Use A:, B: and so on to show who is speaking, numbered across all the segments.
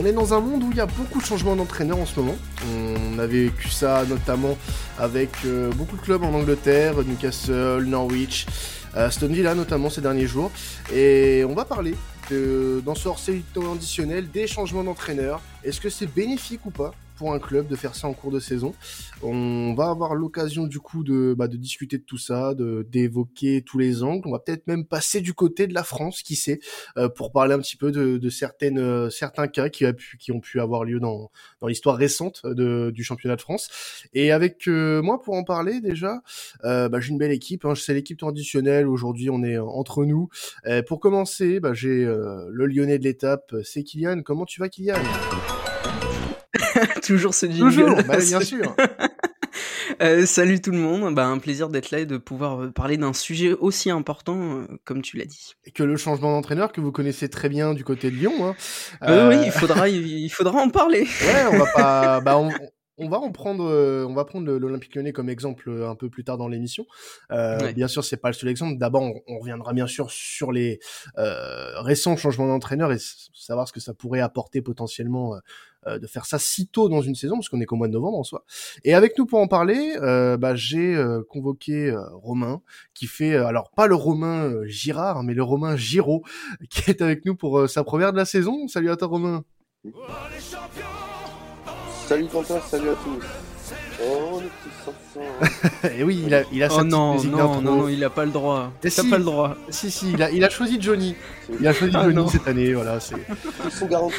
A: On est dans un monde où il y a beaucoup de changements d'entraîneurs en ce moment. On a vécu ça notamment avec euh, beaucoup de clubs en Angleterre, Newcastle, Norwich, Aston Villa notamment ces derniers jours. Et on va parler dans ce hors-série additionnel des changements d'entraîneurs. Est-ce que c'est bénéfique ou pas pour un club de faire ça en cours de saison. On va avoir l'occasion du coup de, bah, de discuter de tout ça, de d'évoquer tous les angles. On va peut-être même passer du côté de la France, qui sait, euh, pour parler un petit peu de, de certaines euh, certains cas qui, a pu, qui ont pu avoir lieu dans dans l'histoire récente de, du championnat de France. Et avec euh, moi pour en parler déjà, bah, j'ai une belle équipe. Hein. C'est l'équipe traditionnelle. Aujourd'hui, on est entre nous. pour commencer, bah, j'ai le Lyonnais de l'étape, c'est Kylian. Comment tu vas, Kylian?
B: Toujours ce jingle.
A: Toujours, bah, bien sûr.
B: euh, salut tout le monde, bah, un plaisir d'être là et de pouvoir euh, parler d'un sujet aussi important euh, comme tu l'as dit.
A: Et que le changement d'entraîneur que vous connaissez très bien du côté de Lyon. Hein.
B: Euh... oui, il faudra, il faudra en parler.
A: ouais, on va pas. Bah, on, on va en prendre, euh, on va prendre l'Olympique Lyonnais comme exemple euh, un peu plus tard dans l'émission. Euh, ouais. Bien sûr, c'est pas le seul exemple. D'abord, on, on, reviendra bien sûr sur les euh, récents changements d'entraîneur et savoir ce que ça pourrait apporter potentiellement euh, de faire ça si tôt dans une saison, parce qu'on est qu'au mois de novembre en soi. Et avec nous pour en parler, bah, j'ai convoqué Romain, qui fait, alors pas le Romain Girard, mais le Romain Giraud, qui est avec nous pour sa première de la saison. Salut à toi Romain. Oh,
C: Salut Quentin, salut à tous. Oh, le petit
A: Et oui, il a, il a
B: oh non, non, non, non, il a pas le droit. T'as si, pas le droit.
A: Si, si, il a, il a choisi Johnny. Il a choisi ah, Johnny non. cette année, voilà. C'est...
C: Ils sont garantis.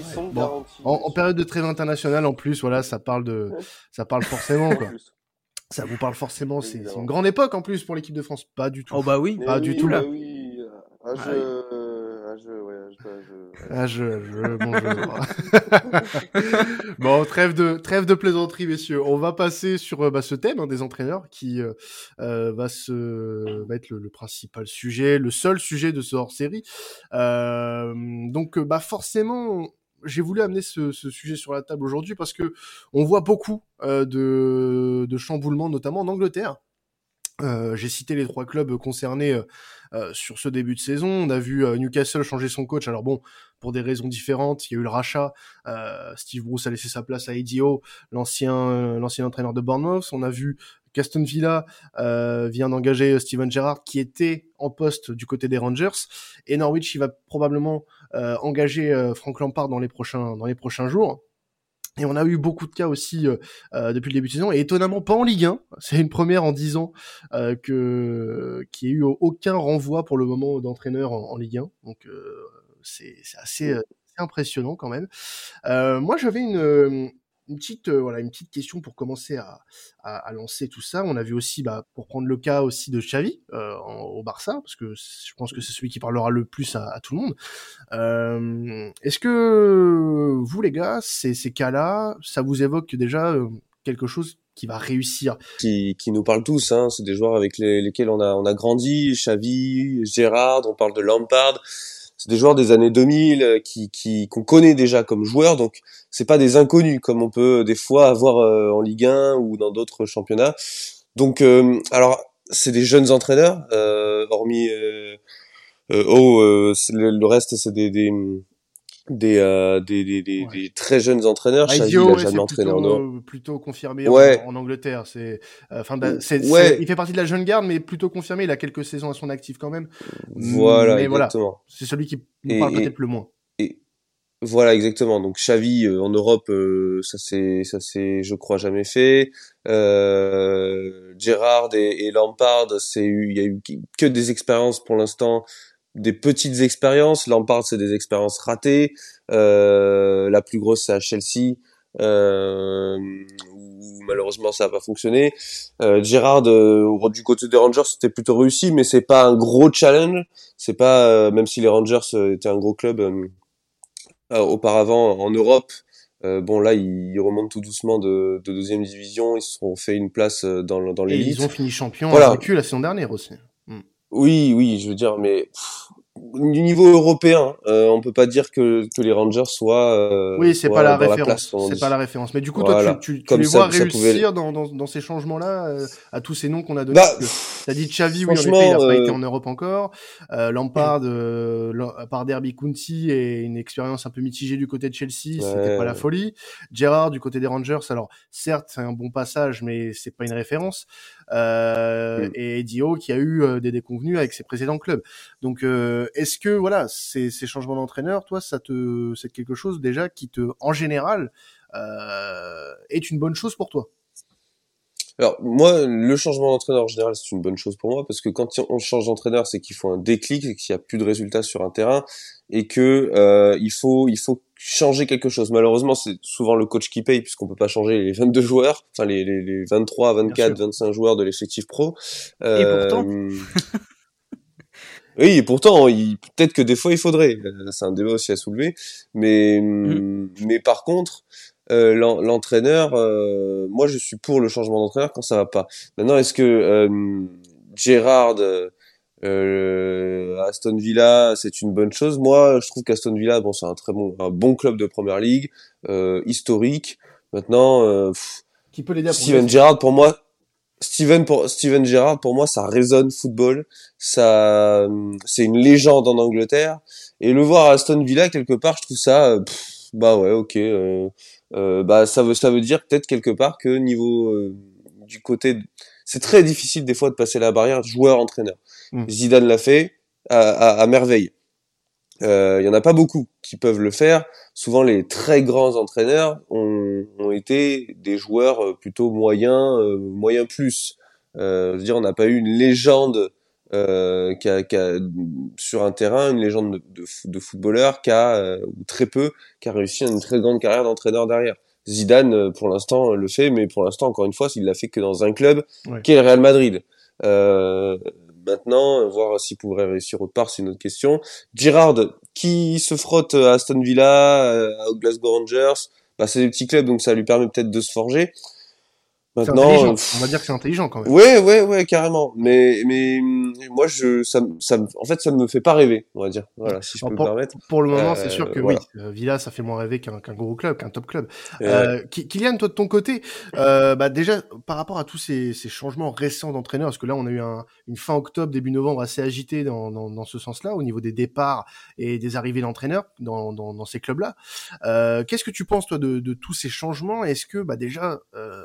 C: Ils sont bon, garantis.
A: En, en, période de trêve internationale, en plus, voilà, ça parle de, ça parle forcément, quoi. Ça vous parle forcément, c'est, c'est une grande époque en plus pour l'équipe de France. Pas du tout.
B: Oh bah oui.
A: Pas
C: Mais
A: du
C: oui,
A: tout
C: bah
A: là.
C: Oui. Ah, je... ah, je... Ouais, je... je...
A: Ah, je, je, bonjour. bon, trêve de, trêve de plaisanterie, messieurs. On va passer sur bah, ce thème hein, des entraîneurs qui euh, va se, va être le, le, principal sujet, le seul sujet de ce hors-série. Euh, donc, bah forcément, j'ai voulu amener ce, ce, sujet sur la table aujourd'hui parce que on voit beaucoup euh, de, de chamboulements, notamment en Angleterre. Euh, j'ai cité les trois clubs concernés euh, euh, sur ce début de saison. On a vu Newcastle changer son coach. Alors bon, pour des raisons différentes, il y a eu le rachat. Steve Bruce a laissé sa place à Howe, l'ancien l'ancien entraîneur de Bournemouth. On a vu qu'Aston Villa vient d'engager Steven Gerrard, qui était en poste du côté des Rangers. Et Norwich, il va probablement engager Frank Lampard dans les prochains dans les prochains jours. Et on a eu beaucoup de cas aussi euh, euh, depuis le début de saison, et étonnamment pas en Ligue 1. C'est une première en 10 ans euh, que qu'il n'y ait eu aucun renvoi pour le moment d'entraîneur en, en, Ligue 1. Donc c'est assez, assez, impressionnant quand même. moi j'avais une, une petite euh, voilà une petite question pour commencer à, à, lancer tout ça. On a vu aussi bah, pour prendre le cas aussi de Xavi euh, au Barça parce que je pense que c'est celui qui parlera le plus à, tout le monde. Euh, Est-ce que vous les gars ces, ces cas-là ça vous évoque déjà quelque chose qui va réussir?
C: Qui, qui nous parle tous hein. c'est des joueurs avec les, lesquels on a on a grandi Xavi Gérard on parle de Lampard c'est des joueurs des années 2000 euh, qui qu'on connaît déjà comme joueurs donc c'est pas des inconnus comme on peut des fois avoir euh, en Ligue 1 ou dans d'autres championnats. Donc euh, alors c'est des jeunes entraîneurs hormis oh le, reste c'est des des, euh, des, des, des, ouais. des, très jeunes entraîneurs.
A: Xavi, il a jamais entraîné en Europe. Plutôt confirmé ouais. en, en, Angleterre. C'est, enfin, euh, ouais. il fait partie de la jeune garde, mais plutôt confirmé. Il a quelques saisons à son actif quand même.
C: Voilà, mais exactement.
A: Voilà, c'est celui qui nous parle peut-être le moins.
C: Et, voilà, exactement. Donc Xavi euh, en Europe, euh, ça c'est, ça c'est, je crois, jamais fait. Euh, Gérard et, et Lampard, c'est il y a eu que des expériences pour l'instant des petites expériences. Lampard, c'est des expériences ratées. Euh, la plus grosse, c'est à Chelsea, euh, où malheureusement ça n'a pas fonctionné. Euh, Gérard, euh, du côté des Rangers, c'était plutôt réussi, mais c'est pas un gros challenge. C'est pas, euh, même si les Rangers euh, étaient un gros club auparavant en Europe. bon là, ils, remontent tout doucement de, de, deuxième division. Ils se sont fait une place dans, dans l'élite.
A: Ils ont fini champion voilà. vaincu la saison dernière aussi.
C: Oui, oui, je veux dire, mais pff, du niveau européen, euh, on peut pas dire que, que les Rangers soient. Euh,
A: oui, c'est pas la référence. C'est pas la référence. Mais du coup, toi, tu, tu, les vois réussir dans, dans, dans, ces changements-là, euh, à tous ces noms qu'on a donnés. Bah, T'as dit Xavi, oui, en effet, il a pas été euh, en Europe encore. Euh, Lampard, à part Derby County et une expérience un peu mitigée du côté de Chelsea, c'était pas la folie. Gerrard du côté des Rangers, alors certes, c'est un bon passage, mais c'est pas une référence. Euh, mm. et Dio qui a eu euh, des déconvenus avec ses précédents clubs. Donc, euh, est-ce que voilà, ces, ces changements d'entraîneur, toi, ça te, c'est quelque chose déjà qui te, en général, est une bonne chose pour toi?
C: Alors moi, le changement d'entraîneur en général, c'est une bonne chose pour moi parce que quand on change d'entraîneur, c'est qu'il faut un déclic, qu'il n'y a plus de résultats sur un terrain et que euh, il faut il faut changer quelque chose. Malheureusement, c'est souvent le coach qui paye puisqu'on peut pas changer les 22 joueurs, enfin les, les, les 23, 24, 25 joueurs de l'effectif pro.
B: Euh, et pourtant.
C: oui, et pourtant, peut-être que des fois il faudrait. Euh, c'est un débat aussi à soulever, mais mm. mais par contre, euh, l'entraîneur, euh, moi je suis pour le changement d'entraîneur quand ça va pas. Maintenant, est-ce que euh, Gérard euh, Aston Villa, c'est une bonne chose Moi, je trouve qu'Aston Villa, bon, c'est un très bon, un bon club de première ligue, historique. Maintenant,
A: qui peut l'aider
C: Steven Gerrard pour moi. Steven pour Steven Gerrard pour moi ça résonne football ça c'est une légende en Angleterre et le voir à Aston Villa quelque part je trouve ça bah ouais ok euh, bah ça veut ça veut dire peut-être quelque part que niveau euh, du côté c'est très difficile des fois de passer la barrière joueur-entraîneur. Mm. Zidane l'a fait à, à, à merveille. Euh, il y en a pas beaucoup qui peuvent le faire. Souvent, les très grands entraîneurs ont, ont été des joueurs plutôt moyens, euh, moyens plus. Euh, je veux dire, on n'a pas eu une légende euh, qui a, qui a, sur un terrain une légende de, de, de footballeur qui a euh, ou très peu qui a réussi une très grande carrière d'entraîneur derrière. Zidane euh, pour l'instant le fait, mais pour l'instant encore une fois, il l'a fait que dans un club qui est le Real Madrid. Euh, maintenant, voir s'il pourrait réussir autre part, c'est une autre question. Girard, qui se frotte à Aston Villa, à Glasgow Rangers, bah, c'est des petits clubs, donc ça lui permet peut-être de se forger.
A: Maintenant, on va dire que c'est intelligent quand même.
C: Ouais, ouais, ouais, carrément. Mais, mais moi, je, ça, ça, en fait, ça ne me fait pas rêver, on va dire. Voilà, si je peux
A: pour,
C: me permettre.
A: Pour le moment, c'est sûr euh, que oui, euh, Villa, ça fait moins rêver qu'un gros club, qu'un top club. Euh, Kylian, toi de ton côté, euh, bah déjà par rapport à tous ces, ces changements récents d'entraîneurs, parce que là, on a eu un, une fin octobre, début novembre assez agitée dans, dans, dans ce sens-là, au niveau des départs et des arrivées d'entraîneurs dans, dans, dans ces clubs-là. Euh, Qu'est-ce que tu penses toi de, de tous ces changements? Est-ce que bah déjà euh,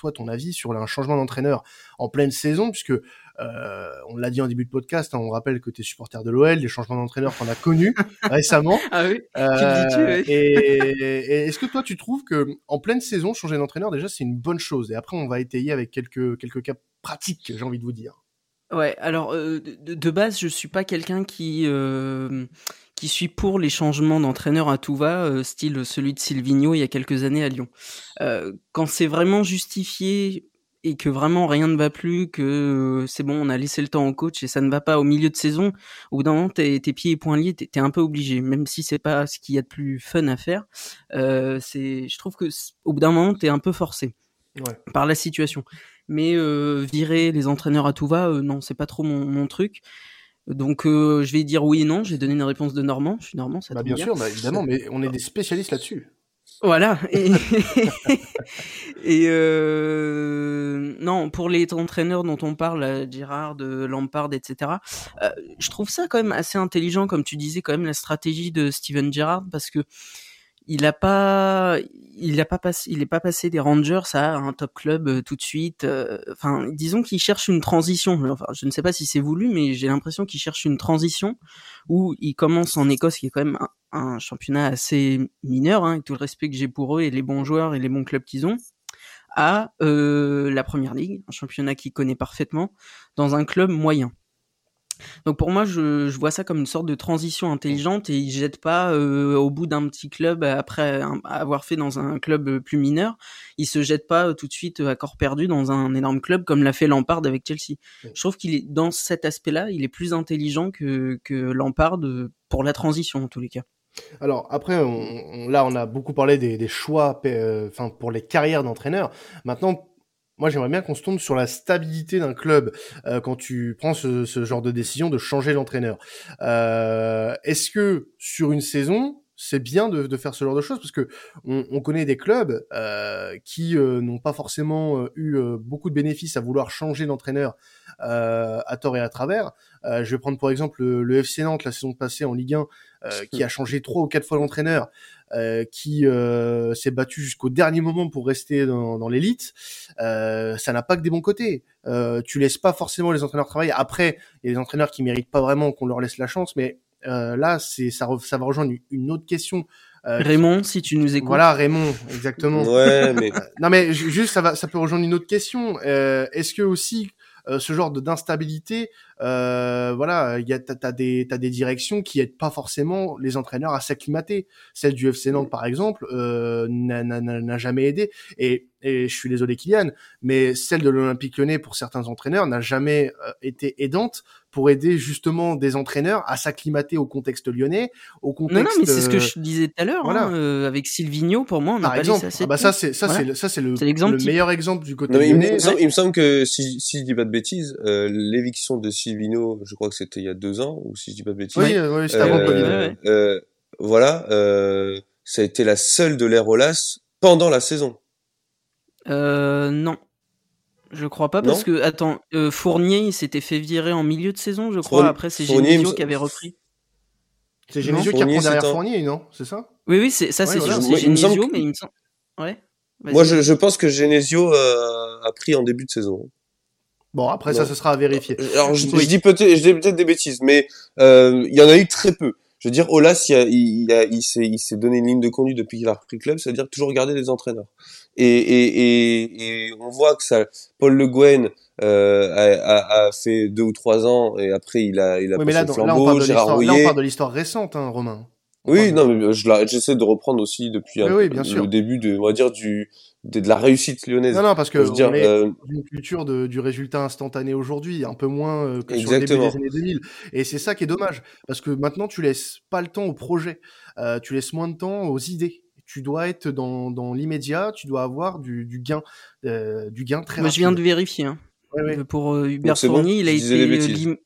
A: toi ton avis sur un changement d'entraîneur en pleine saison, puisque euh, on l'a dit en début de podcast, hein, on rappelle que tu es supporter de l'OL, des changements d'entraîneur qu'on a connus récemment.
B: Ah oui,
A: euh, Et, est-ce que toi tu trouves que en pleine saison, changer d'entraîneur déjà c'est une bonne chose? Et après on va étayer avec quelques quelques cas pratiques, j'ai envie de vous dire.
B: Ouais, alors euh, de, de, base, je suis pas quelqu'un qui euh, qui suis pour les changements d'entraîneur à tout va, euh, style celui de Silvino il y a quelques années à Lyon. Euh, quand c'est vraiment justifié et que vraiment rien ne va plus, que euh, c'est bon, on a laissé le temps au coach et ça ne va pas au milieu de saison, au bout d'un moment, tes, tes pieds et poings liés, t'es, es un peu obligé, même si c'est pas ce qu'il y a de plus fun à faire. Euh, c'est, je trouve que au bout d'un moment, t'es un peu forcé ouais. par la situation. Mais euh, virer les entraîneurs à tout va, non, c'est pas trop mon, mon truc. Donc euh, je vais dire oui et non. J'ai donné une réponse de Normand. Je suis Normand, ça
A: bah, Bien sûr, bah, évidemment, mais on est des spécialistes là-dessus.
B: Voilà. Et, et euh, non, pour les entraîneurs dont on parle, Girard, Lampard, etc. Euh, je trouve ça quand même assez intelligent, comme tu disais, quand même la stratégie de Steven Gerrard, parce que il a pas, il a pas passé, il est pas passé des Rangers à un top club euh, tout de suite. Euh, enfin, disons qu'il cherche une transition. Enfin, je ne sais pas si c'est voulu, mais j'ai l'impression qu'il cherche une transition où il commence en Écosse, qui est quand même un, championnat assez mineur, hein, avec tout le respect que j'ai pour eux et les bons joueurs et les bons clubs qu'ils ont, à euh, la Première Ligue, un championnat qu'il connaît parfaitement, dans un club moyen. Donc pour moi, je, je, vois ça comme une sorte de transition intelligente et il jette pas euh, au bout d'un petit club après avoir fait dans un club plus mineur, il se jette pas tout de suite à corps perdu dans un énorme club comme l'a fait Lampard avec Chelsea. Je trouve qu'il est dans cet aspect-là, il est plus intelligent que que Lampard pour la transition en tous les cas.
A: Alors après, on, là, on a beaucoup parlé des, des choix, euh, enfin pour les carrières d'entraîneurs. Maintenant, moi j'aimerais bien qu'on se tourne sur la stabilité d'un club euh, quand tu prends ce, genre de décision de changer l'entraîneur. Euh, Est-ce que sur une saison, c'est bien de, de, faire ce genre de choses parce que on, on connaît des clubs euh, qui euh, n'ont pas forcément euh, eu euh, beaucoup de bénéfices à vouloir changer d'entraîneur à tort et à travers. je vais prendre pour exemple le, le, FC Nantes la saison passée en Ligue 1 qui a changé trois ou quatre fois l'entraîneur, qui s'est battu jusqu'au dernier moment pour rester dans, dans l'élite. ça n'a pas que des bons côtés. tu laisses pas forcément les entraîneurs travailler. Après, il y a des entraîneurs qui méritent pas vraiment qu'on leur laisse la chance, mais euh, là, c'est ça, ça va rejoindre une autre question.
B: Euh, Raymond, si tu nous écoutes.
A: Voilà, Raymond, exactement.
C: ouais, mais
A: non, mais juste ça va, ça peut rejoindre une autre question. Euh, Est-ce que aussi euh, ce genre de d'instabilité, euh, voilà, il y a t'as des t'as des directions qui aident pas forcément les entraîneurs à s'acclimater. Celle du FC Nantes par exemple euh, n'a jamais aidé et et je suis désolé Kylian, mais celle de l'Olympique Lyonnais pour certains entraîneurs n'a jamais euh, été aidante pour aider justement des entraîneurs à s'acclimater au contexte lyonnais, au contexte. Non, non
B: mais c'est ce que je disais tout à l'heure. Voilà. Hein, euh, avec Silvino, pour moi, on
A: Par
B: a
A: exemple,
B: pas ah
A: bah ça c'est ça c'est ça c'est le, le meilleur exemple du côté non, lyonnais.
C: Il, il, me semble que si, si je dis pas de bêtises, euh, l'éviction de Silvino, je crois que c'était il y a deux ans ou si je dis pas de bêtises.
A: Oui, oui c'était avant
C: euh, euh, voilà, euh, ça a été la seule de l'ère Olas pendant la saison.
B: Euh, non. Je crois pas parce que attends, euh, Fournier il s'était fait virer en milieu de saison, je crois. Après c'est Genesio qui avait repris.
A: C'est Genesio qui reprend derrière Fournier, non? C'est ça?
B: Oui oui, c'est ça c'est voilà. Genesio mais il me semble Ouais.
C: Moi je, je, pense que Genesio euh, a pris en début de saison.
A: Bon après ça ce sera à vérifier.
C: Euh, alors je, je dis peut-être des bêtises mais euh, il y en a eu très peu. Je veux dire Olas il, il, a, il s'est il s'est donné une ligne de conduite depuis qu'il a repris le club, c'est-à-dire toujours garder des entraîneurs et, et, et, et, on voit que ça, Paul Le Guen euh, a, a, fait deux ou trois ans et après il a il a
A: oui, passé là, le flambeau. Là, Gérard Rouillet. Là, on parle de l'histoire récente, hein, Romain.
C: oui, non, mais j'essaie de reprendre aussi depuis un,
A: oui, bien sûr.
C: le début de, on va dire du de, de la réussite lyonnaise.
A: Non, non, parce que on dire, est euh... une culture de, du résultat instantané aujourd'hui, un peu moins euh, que Exactement. sur le début des années 2000. Et c'est ça qui est dommage, parce que maintenant tu laisses pas le temps au projet, euh, tu laisses moins de temps aux idées tu dois être dans, dans l'immédiat, tu dois avoir du, du gain, euh, du gain très
B: Moi,
A: rapide.
B: je viens de vérifier. Hein. Ouais, ouais. Pour euh, Hubert Fournier, bon, il a été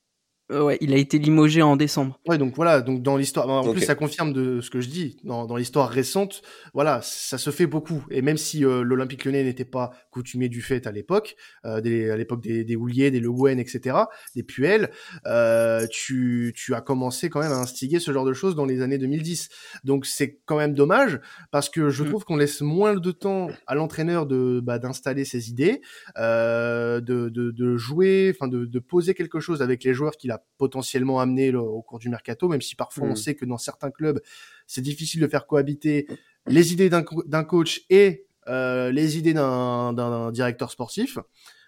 B: euh, ouais, il a été limogé en décembre.
A: Ouais, donc voilà, donc dans l'histoire, en okay. plus ça confirme de ce que je dis. Dans, dans l'histoire récente, voilà, ça se fait beaucoup. Et même si euh, l'Olympique Lyonnais n'était pas coutumier du fait à l'époque, euh, à l'époque des, des Houlier, des Le Guen, etc., des Puel, euh, tu, tu as commencé quand même à instiguer ce genre de choses dans les années 2010. Donc c'est quand même dommage parce que je mmh. trouve qu'on laisse moins de temps à l'entraîneur de bah, d'installer ses idées, euh, de, de, de jouer, enfin de, de poser quelque chose avec les joueurs qu'il a potentiellement amené le, au cours du mercato, même si parfois mmh. on sait que dans certains clubs, c'est difficile de faire cohabiter les idées d'un co coach et euh, les idées d'un directeur sportif.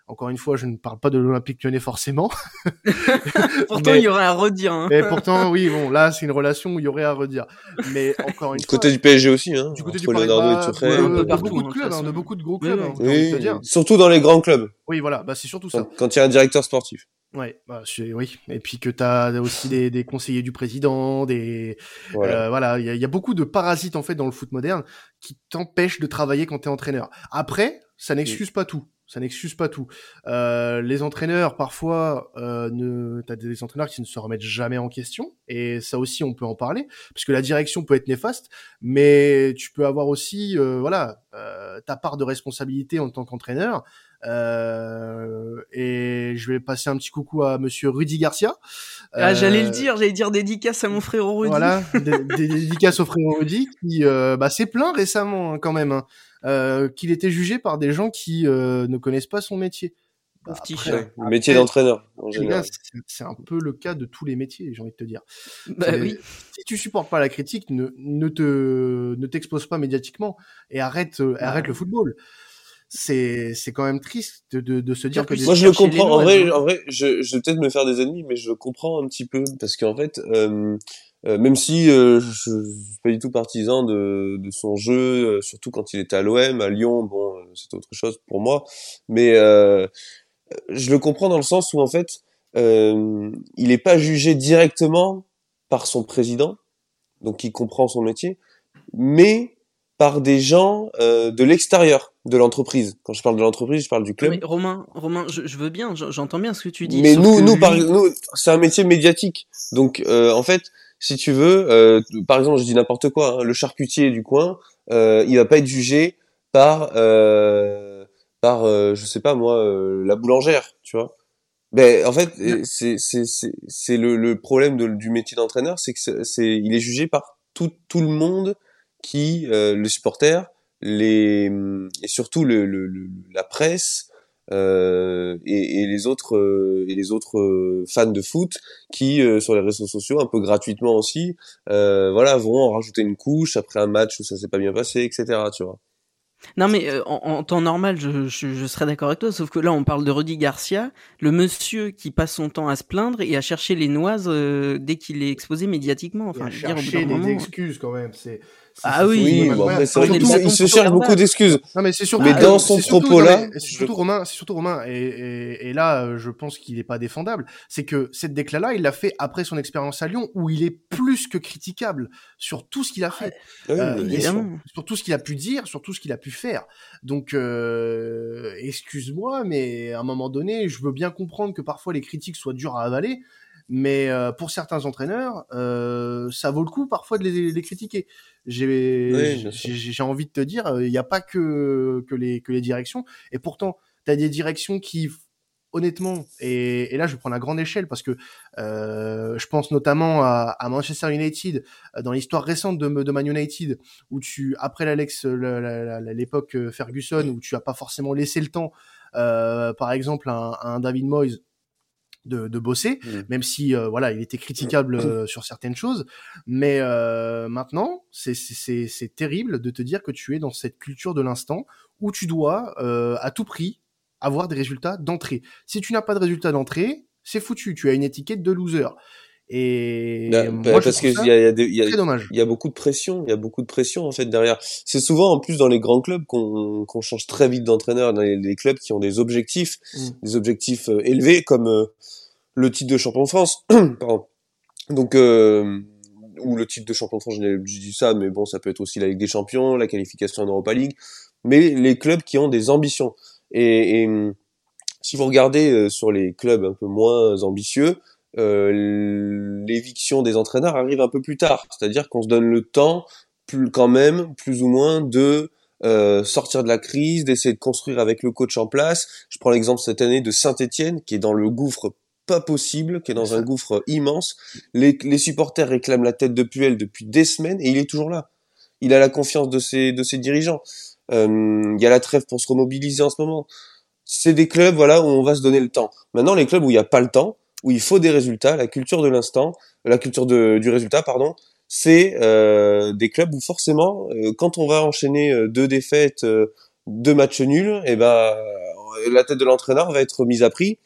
A: Encore une fois, je ne parle pas de l'Olympique lyonnais forcément.
B: pourtant, mais, il y aurait à redire. Hein.
A: Mais pourtant, oui, bon, là, c'est une relation où il y aurait à redire. Mais encore une
C: du fois. côté du PSG aussi, hein.
A: Du côté du. Euh, de beaucoup de clubs, hein, de beaucoup de gros clubs. Hein,
C: oui, surtout dans les grands clubs.
A: Oui, voilà, bah, c'est surtout ça.
C: Quand il y a un directeur sportif.
A: Ouais, bah, oui. Et puis que tu as aussi des, des, conseillers du président, des voilà, euh, voilà. Il y, y, a beaucoup de parasites en fait dans le foot moderne qui t'empêchent de travailler quand tu es entraîneur. Après, ça n'excuse oui. pas tout. Ça n'excuse pas tout. Euh, les entraîneurs, parfois, euh, ne... t'as des entraîneurs qui ne se remettent jamais en question, et ça aussi, on peut en parler, puisque la direction peut être néfaste, mais tu peux avoir aussi, euh, voilà, euh, ta part de responsabilité en tant qu'entraîneur. Euh, et je vais passer un petit coucou à Monsieur Rudy Garcia.
B: Ah, j'allais le dire, j'allais dire dédicace à mon frère Rudy.
A: Voilà, des dédicaces au frère Rudy qui bah, s'est plaint récemment hein, quand même. Hein. Euh, qu'il était jugé par des gens qui euh, ne connaissent pas son métier.
C: Bah, après, ouais, le métier d'entraîneur.
A: C'est un peu le cas de tous les métiers, j'ai envie de te dire.
B: Bah, oui.
A: Si tu supportes pas la critique, ne, ne te ne t'expose pas médiatiquement et arrête euh, arrête le football. C'est c'est quand même triste de, de, de se dire que
C: moi je le comprends en vrai en vrai je, je vais peut-être me faire des ennemis mais je comprends un petit peu parce qu'en fait euh, euh, même si euh, je, je suis pas du tout partisan de, de son jeu, euh, surtout quand il était à l'OM, à Lyon, bon, euh, c'est autre chose pour moi. Mais euh, je le comprends dans le sens où en fait, il n'est pas jugé directement par son président, donc il comprend son métier, mais par des gens euh, de l'extérieur de l'entreprise. Quand je parle de l'entreprise, je parle du club.
B: Mais Romain, Romain, je, je veux bien, je- j'entends bien ce que tu dis.
C: Mais nous, nous,
B: lui-
C: par, nous, c'est un métier médiatique. Donc, euh, en fait, si tu veux, euh, par exemple, je dis n'importe quoi, hein, le charcutier du coin, euh, il va pas être jugé par, euh, par, euh, je sais pas moi, euh, la boulangère, tu vois. Ben, en fait, c'est c'est c'est le, le problème de- du métier d'entraîneur, c'est que c'est c'est- il est jugé par tout tout le monde qui, euh, le supporter, les et surtout le, le, le- la presse euh, et, et les autres euh, et les autres euh, fans de foot qui euh, sur les réseaux sociaux un peu gratuitement aussi euh, voilà vont en rajouter une couche après un match où ça s'est pas bien passé etc tu vois
B: Non, mais euh, en, en temps normal, je, je, je serais d'accord avec toi, sauf que là, on parle de Rudy Garcia, le monsieur qui passe son temps à se plaindre et à chercher les noises euh, dès qu'il est exposé médiatiquement. Enfin, je veux dire, au bout
A: chercher des
B: moment-
A: excuses quand même. C'est.
B: Ah oui,
C: après
B: Ah, la
C: il se cherche beaucoup d'excuses
A: Non mais c'est surtout.
C: Mais dans son
A: c'est surtout-
C: propos
A: non,
C: là,
A: mais c'est surtout Romain, c'est surtout Romain, et, et, et là, euh, je pense qu'il est pas défendable. C'est que cette déclat-là, il l'a fait après son expérience à Lyon, où il est plus que critiquable sur tout ce qu'il a fait, euh, et sur tout ce qu'il a pu dire, sur tout ce qu'il a pu faire. Donc, euh, excuse-moi, mais à un moment donné, je veux bien comprendre que parfois les critiques soient dures à avaler. Mais euh, pour certains entraîneurs, euh, ça vaut le coup parfois de les, les critiquer. J'ai
C: Oui,
A: envie de te dire, euh, il n'y a pas que, que, les, que les directions. Et pourtant, tu as des directions qui, honnêtement, et, et là je vais prendre à grande échelle parce que euh, je pense notamment à, à Manchester United, euh, dans l'histoire récente de, de Man United, où tu, après l'Alex, la- la- la- l'époque euh, Ferguson, où tu as pas forcément laissé le temps, euh, par exemple, à un, à un David Moyes de, de bosser,
C: Mm.
A: même si euh, voilà, il était critiquable euh, sur certaines choses. Mais euh, maintenant, c'est- c'est c'est- c'est terrible de te dire que tu es dans cette culture de l'instant où tu dois euh, à tout prix avoir des résultats d'entrée. Si tu n'as pas de résultats d'entrée, c'est foutu. Tu as une étiquette de loser. Et
C: Bah,
A: moi,
C: bah,
A: je
C: parce qu'il y y y y a beaucoup de pression, il y a beaucoup de pression en fait derrière. C'est souvent en plus dans les grands clubs qu'on qu'on change très vite d'entraîneur, dans les, les clubs qui ont des objectifs,
A: Mm.
C: des objectifs euh, élevés comme euh, le titre de champion de France. Pardon. Donc euh, ou le titre de champion de France, je dis ça, mais bon, ça peut être aussi la Ligue des Champions, la qualification en Europa League, mais les clubs qui ont des ambitions. Et, et, si vous regardez euh, sur les clubs un peu moins ambitieux, euh, l'éviction des entraîneurs arrive un peu plus tard. C'est-à-dire qu'on se donne le temps, plus, quand même, plus ou moins, de euh, sortir de la crise, d'essayer de construire avec le coach en place. Je prends l'exemple cette année de Saint-Etienne, qui est dans le gouffre pas possible, qui est dans un gouffre immense. Les, les supporters réclament la tête de Puel depuis des semaines et il est toujours là. Il a la confiance de ses, de ses dirigeants. Euh, Il y a la trêve pour se remobiliser en ce moment. C'est des clubs voilà où on va se donner le temps. Maintenant, les clubs où il n'y a pas le temps, où il faut des résultats, la culture de l'instant, la culture de, du résultat, pardon, c'est euh, des clubs où forcément, euh, quand on va enchaîner euh, deux défaites, euh, deux matchs nuls, et ben euh, la tête de l'entraîneur va être mise à prix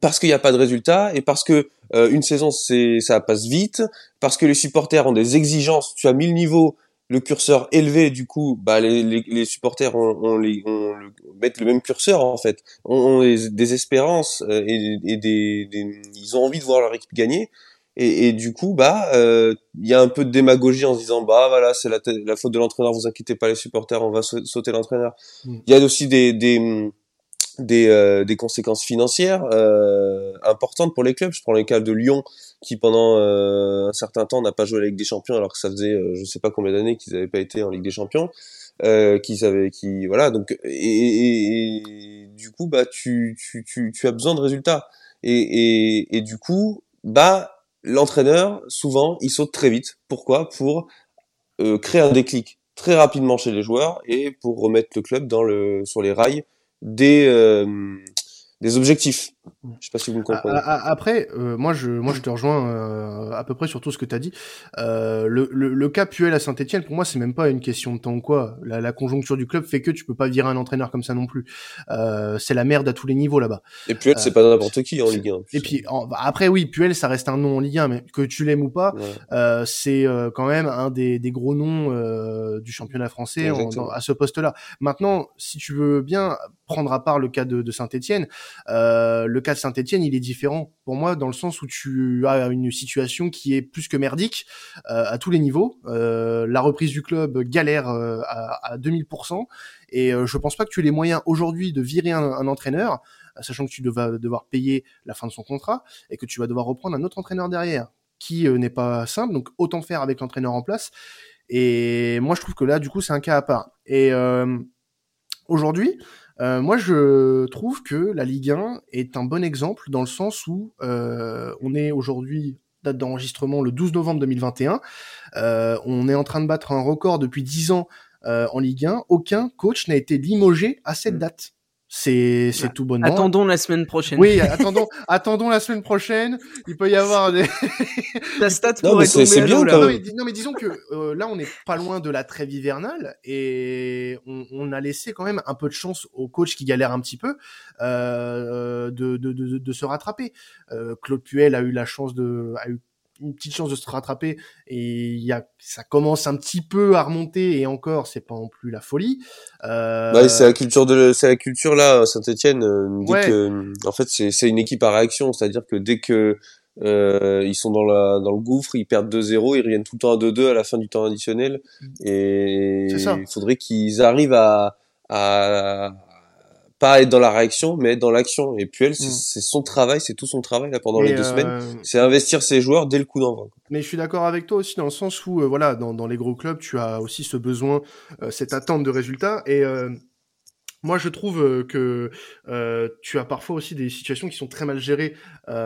C: parce qu'il n'y a pas de résultat et parce que une saison c'est ça passe vite, parce que les supporters ont des exigences. Tu as mis le niveau, le curseur élevé, du coup, bah les, les, les supporters ont, ont les, ont le, mettent le même curseur en fait, ont, ont des, espérances euh, et, et des, des, ils ont envie de voir leur équipe gagner. Et, et du coup, bah, euh, il y a un peu de démagogie en se disant, bah voilà, c'est la, la faute de l'entraîneur, vous inquiétez pas les supporters, on va sa- sauter l'entraîneur.
A: Mm.
C: Il y a aussi des des des, euh, des conséquences financières euh, importantes pour les clubs. Je prends le cas de Lyon, qui pendant euh, un certain temps n'a pas joué à la Ligue des Champions, alors que ça faisait euh, je sais pas combien d'années qu'ils n'avaient pas été en Ligue des Champions. Euh, qu'ils avaient, qui voilà donc et, et- et du coup bah tu tu tu tu as besoin de résultats et et, et du coup bah l'entraîneur souvent il saute très vite. Pourquoi? Pour euh, créer un déclic très rapidement chez les joueurs et pour remettre le club dans le sur les rails des euh, des objectifs. Je sais pas si vous me
A: A-
C: comprenez.
A: a- a- Après, euh, moi, je, moi, je te rejoins euh, à peu près sur tout ce que tu as dit. Euh, le, le, le cas Puel à Saint-Etienne, pour moi, c'est même pas une question de temps ou quoi. La, la conjoncture du club fait que tu peux pas virer un entraîneur comme ça non plus. Euh, c'est la merde à tous les niveaux là-bas.
C: Et puis c'est pas n'importe qui en Ligue 1.
A: Et puis en- bah, après, oui, Puel, ça reste un nom en Ligue 1, mais que tu l'aimes ou pas,
C: Ouais.
A: euh, c'est euh, quand même un des, des gros noms euh, du championnat français en-
C: Exactement.
A: dans- à ce poste-là. Maintenant, si tu veux bien prendre à part le cas de, de Saint-Etienne, euh, le cas de Saint-Etienne, il est différent pour moi dans le sens où tu as une situation qui est plus que merdique à tous les niveaux. la reprise du club galère à, à 2000%, et je pense pas que tu aies les moyens aujourd'hui de virer un, un entraîneur sachant que tu vas devoir payer la fin de son contrat et que tu vas devoir reprendre un autre entraîneur derrière qui n'est pas simple, donc autant faire avec l'entraîneur en place. Et moi, je trouve que là, du coup, c'est un cas à part. Et euh, aujourd'hui, euh, moi, je trouve que la Ligue 1 est un bon exemple dans le sens où euh, on est aujourd'hui date d'enregistrement le 12 novembre 2021. Euh, on est en train de battre un record depuis 10 ans euh, en Ligue 1. Aucun coach n'a été limogé à cette mmh. date. C'est c'est bah, tout bonnement.
B: Attendons la semaine prochaine.
A: Oui, attendons attendons la semaine prochaine. Il peut y avoir des
B: la stat
C: non, mais c'est bien
A: là. Non mais, non mais, disons que euh, là on n'est pas loin de la trêve hivernale et on, on, a laissé quand même un peu de chance aux coachs qui galèrent un petit peu euh, de, de, de, de, se rattraper. Euh, Claude Puel a eu la chance de a eu une petite chance de se rattraper et il y a ça commence un petit peu à remonter et encore c'est pas non plus la folie.
C: Euh... bah, c'est la culture de c'est la culture là Saint-Étienne euh, dit que en fait c'est c'est une équipe à réaction. C'est-à-dire que dès que euh, ils sont dans la dans le gouffre ils perdent 2-0 ils reviennent tout le temps à 2-2 à la fin du temps additionnel. Mm. et il faudrait qu'ils arrivent à à pas être dans la réaction, mais être dans l'action. Et Puel, mm. c'est son travail, c'est tout son travail là pendant les deux semaines. Euh, c'est investir ses joueurs dès le coup d'envoi.
A: Mais je suis d'accord avec toi aussi dans le sens où, euh, voilà, dans, dans, les gros clubs, tu as aussi ce besoin, euh, cette attente de résultats. Et moi, je trouve que tu as parfois aussi des situations qui sont très mal gérées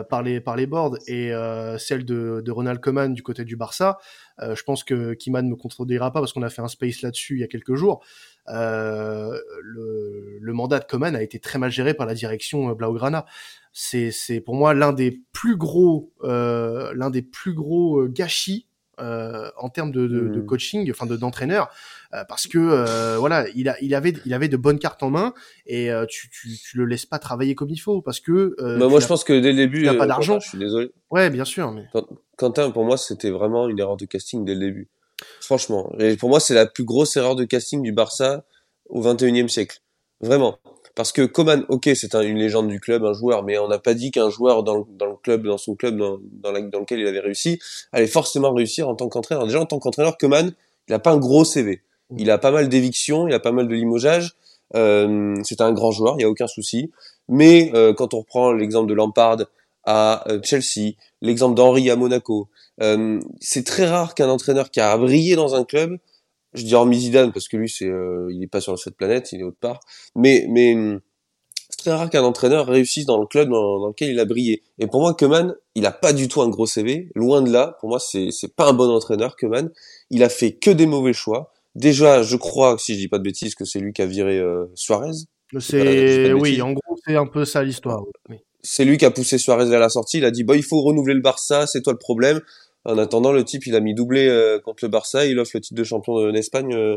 A: par les par les boards et celle de, de Ronald Koeman du côté du Barça. je pense que Kiman ne me contredira pas parce qu'on a fait un space là-dessus il y a quelques jours. Euh, le, mandat de Coman a été très mal géré par la direction euh, Blaugrana. C'est, pour moi l'un des plus gros, euh, l'un des plus gros euh, gâchis euh, en termes de, de, de, mmh. coaching, enfin de d'entraîneur, euh, parce que voilà, il a, il avait, il avait de bonnes cartes en main et tu, tu, tu le laisses pas travailler comme il faut parce que.
C: Bah moi, je pense que dès le début, il
A: a pas d'argent.
C: Je suis désolé.
A: Ouais, bien sûr, mais.
C: Quentin, pour moi, c'était vraiment une erreur de casting dès le début. Franchement. Et pour moi, c'est la plus grosse erreur de casting du Barça au 21e siècle. Vraiment. Parce que Coman, ok, c'est une légende du club, un joueur, mais on n'a pas dit qu'un joueur dans, le club, dans son club, dans, lequel il avait réussi, allait forcément réussir en tant qu'entraîneur. Déjà, en tant qu'entraîneur, Coman, il a pas un gros CV. Il a pas mal d'évictions, il a pas mal de limogeages. Euh, c'est un grand joueur, il y a aucun souci. Mais euh, quand on reprend l'exemple de Lampard à euh, Chelsea, l'exemple d'Henri à Monaco, euh, c'est très rare qu'un entraîneur qui a brillé dans un club, je dis hormis Zidane parce que lui c'est, euh, il est pas sur cette planète, il est autre part, mais mais c'est très rare qu'un entraîneur réussisse dans le club dans, lequel il a brillé. Et pour moi, Keman, il a pas du tout un gros CV, loin de là. Pour moi, c'est c'est pas un bon entraîneur, Keman. Il a fait que des mauvais choix. Déjà, je crois, si je dis pas de bêtises, que c'est lui qui a viré euh, Suarez.
A: C'est oui, en gros, c'est un peu ça l'histoire.
C: C'est lui qui a poussé Suarez vers la sortie. Il a dit bah il faut renouveler le Barça, c'est toi le problème. En attendant, le type, il a mis doublé euh, contre le Barça, il offre le titre de champion d'Espagne euh,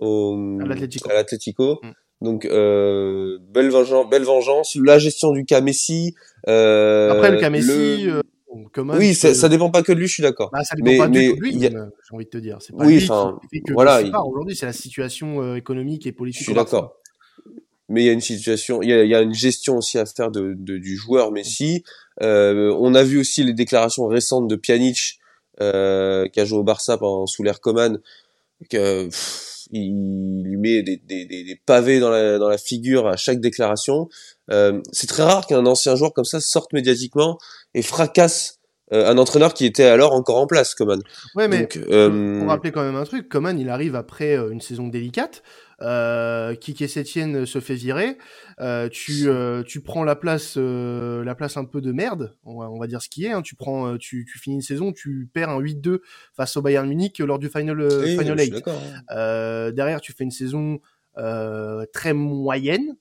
C: au, à l'Atlético. Mm. Donc, euh, belle, vengeance, belle vengeance. La gestion du cas Messi.
A: Euh, Après, le cas Messi... Euh,
C: oui, ça, ça dépend pas que de lui, je suis d'accord.
A: Bah, ça dépend mais, pas mais, de lui, a... j'ai envie de te dire. C'est pas oui, lui qui que voilà, il... aujourd'hui, c'est la situation économique et politique.
C: Je suis d'accord mais il y a une situation, il y a, il y a une gestion aussi à faire de, de du joueur Messi. Euh, on a vu aussi les déclarations récentes de Pjanic, euh, qui a joué au Barça pendant sous l'air Coman, que il lui met des, des, des, pavés dans la, dans la figure à chaque déclaration. Euh, c'est très rare qu'un ancien joueur comme ça sorte médiatiquement et fracasse euh, un entraîneur qui était alors encore en place, Coman.
A: Ouais, mais Donc, euh... pour rappeler quand même un truc, Coman, il arrive après euh, une saison délicate euh, Kike Sétienne se fait virer, euh, tu, euh, tu prends la place, euh, la place un peu de merde, on va, on va dire ce qui est. Hein. Tu prends, tu, tu finis une saison, tu perds un 8-2 face au Bayern Munich lors du final, final 8. Hein. derrière, tu fais une saison très moyenne.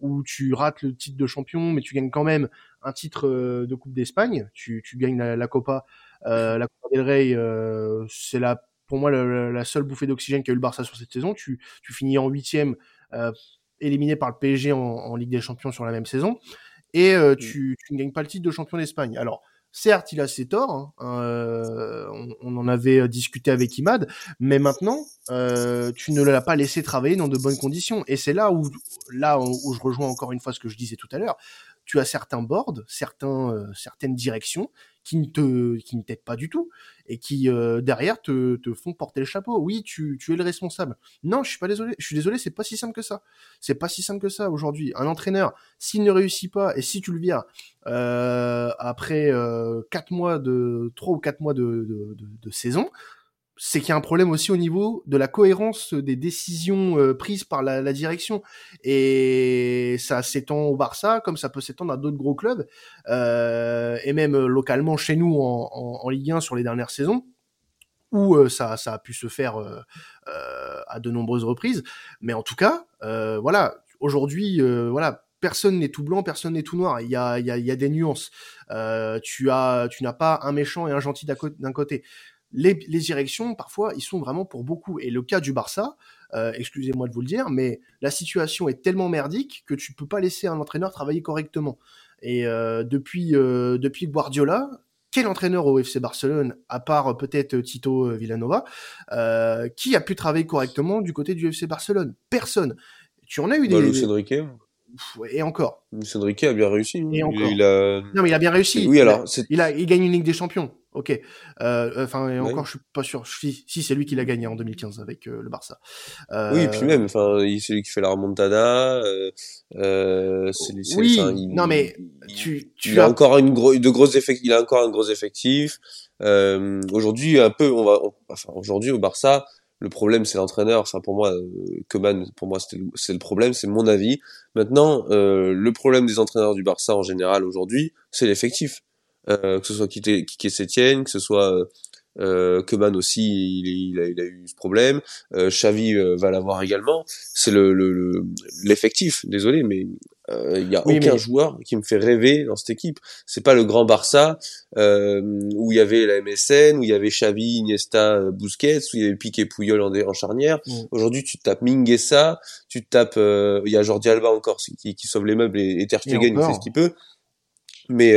A: où tu rates le titre de champion, mais tu gagnes quand même un titre de Coupe d'Espagne. Tu, tu gagnes la, la Copa, la Copa del Rey. c'est la pour moi la, seule bouffée d'oxygène qu'a eu le Barça sur cette saison. Tu, tu finis en huitième, euh, éliminé par le PSG en, Ligue des Champions sur la même saison, et euh, mm. tu, tu, ne gagnes pas le titre de champion d'Espagne. Alors certes, il a ses torts. Hein, euh, on, en avait discuté avec Imad, mais maintenant, tu ne l'as pas laissé travailler dans de bonnes conditions. Et c'est là où, là où je rejoins encore une fois ce que je disais tout à l'heure tu as certains boards, certains, certaines directions qui ne te, qui ne t'aident pas du tout et qui euh, derrière te, te font porter le chapeau. Oui, tu, tu es le responsable. Non, je suis pas désolé. Je suis désolé, c'est pas si simple que ça. C'est pas si simple que ça aujourd'hui. Un entraîneur, s'il ne réussit pas et si tu le vires euh, après euh, quatre mois de trois ou quatre mois de, de, de, de saison, c'est qu'il y a un problème aussi au niveau de la cohérence des décisions euh, prises par la, direction. Et ça s'étend au Barça, comme ça peut s'étendre à d'autres gros clubs, euh, et même localement chez nous en, Ligue 1 sur les dernières saisons, où euh, ça, a pu se faire euh, euh, à de nombreuses reprises. Mais en tout cas, voilà, aujourd'hui, voilà, personne n'est tout blanc, personne n'est tout noir. Il y a, des nuances. as, tu n'as pas un méchant et un gentil d'un côté les, les, directions, parfois, ils sont vraiment pour beaucoup. Et le cas du Barça, euh, excusez-moi de vous le dire, mais la situation est tellement merdique que tu peux pas laisser un entraîneur travailler correctement. Et euh, depuis, euh, depuis Guardiola, quel entraîneur au FC Barcelone, à part peut-être Tito Villanova, euh, qui a pu travailler correctement du côté du FC Barcelone? Personne. Tu en as eu
C: bah,
A: des...
C: Lucien Riquet.
A: Et encore.
C: Lucien Riquet a bien réussi. hein.
A: Et encore.
C: Il a...
A: Non, mais il a bien réussi.
C: Oui, alors,
A: il, a, il, a, il gagne une Ligue des Champions. Ok. Euh, enfin, et encore, je suis pas sûr. Si, si c'est lui qui l'a gagné en 2015 avec euh, le Barça.
C: Euh... Oui, et puis même, enfin, c'est lui qui fait la remontada. Euh, euh c'est
A: oui. Il, non, mais tu, tu
C: il
A: as...
C: a encore une gros, de gros effectifs. Il a encore un gros effectif. Euh, aujourd'hui, un peu, on va, on, enfin, aujourd'hui au Barça, le problème c'est l'entraîneur. Enfin, pour moi, Koeman, pour moi, c'est le, le problème, c'est mon avis. Maintenant, le problème des entraîneurs du Barça en général aujourd'hui, c'est l'effectif. Euh, que ce soit Kike Sétienne, que ce soit euh, Keman aussi, il, il, a, il, a, eu ce problème. Euh, Xavi euh, va l'avoir également. C'est le l'effectif. Le, désolé, mais il y a oui, aucun mais... joueur qui me fait rêver dans cette équipe. C'est pas le grand Barça où il y avait la MSN, où il y avait Xavi, Iniesta, Busquets, où il y avait Piqué, Puyol en, en charnière. Mm. Aujourd'hui, tu tapes Minguesa, tu tapes, il y a Jordi Alba encore qui, qui sauve les meubles et, et Ter Stegen qui fait ce qu'il peut. Mais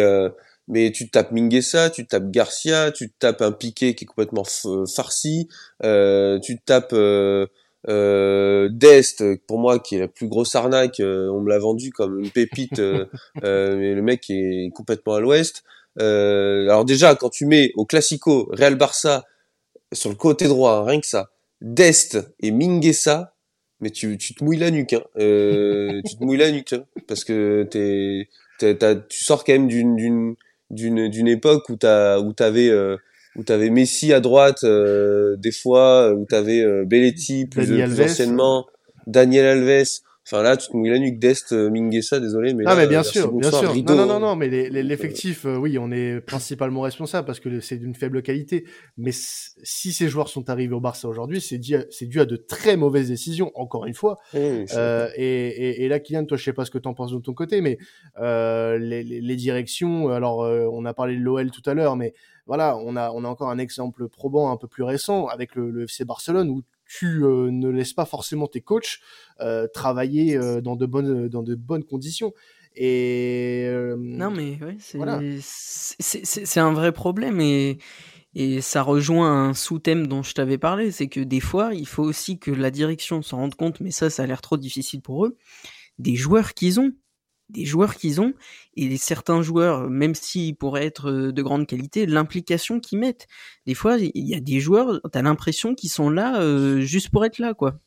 C: mais tu tapes Minguesa, tu tapes Garcia, tu tapes un Piqué qui est complètement farci, euh, tu tapes euh, euh, Dest, pour moi qui est la plus grosse arnaque, euh, on me l'a vendu comme une pépite, euh, mais le mec est complètement à l'ouest. alors déjà, quand tu mets au Classico Real Barça sur le côté droit, hein, rien que ça, Dest et Minguesa, mais tu, tu te mouilles la nuque, hein. tu te mouilles la nuque, hein, parce que t'es, tu sors quand même d'une d'une d'une époque où t'as où t'avais euh, où t'avais Messi à droite euh, des fois où t'avais euh, Belletti plus, plus anciennement Daniel Alves Enfin là, tu te mouilles la nuque d'Est, euh, Minguesa, désolé, mais
A: ah
C: là,
A: mais bien sûr, bien sûr. Rideau, non, non, non, non, mais l'effectif, euh, oui, on est principalement responsable parce que c'est d'une faible qualité. Mais si ces joueurs sont arrivés au Barça aujourd'hui, c'est dû, dû à de très mauvaises décisions, encore une fois. Euh, et, et, et, là, Kylian, toi, je sais pas ce que t'en penses de ton côté, mais euh, les, les, les, directions. Alors, euh, on a parlé de l'OL tout à l'heure, mais voilà, on a, on a encore un exemple probant un peu plus récent avec le, le FC Barcelone où tu euh, ne laisses pas forcément tes coachs euh, travailler euh, dans de bonnes dans de bonnes conditions. Et
B: non mais ouais, c'est voilà. c'est un vrai problème et et ça rejoint un sous-thème dont je t'avais parlé, c'est que des fois, il faut aussi que la direction s'en rende compte, mais ça, ça a l'air trop difficile pour eux, des joueurs qu'ils ont des joueurs qu'ils ont et certains joueurs, même s'ils pourraient être de grande qualité, l'implication qu'ils mettent. Des fois, il y a des joueurs, t'as l'impression qu'ils sont là euh, juste pour être là, quoi.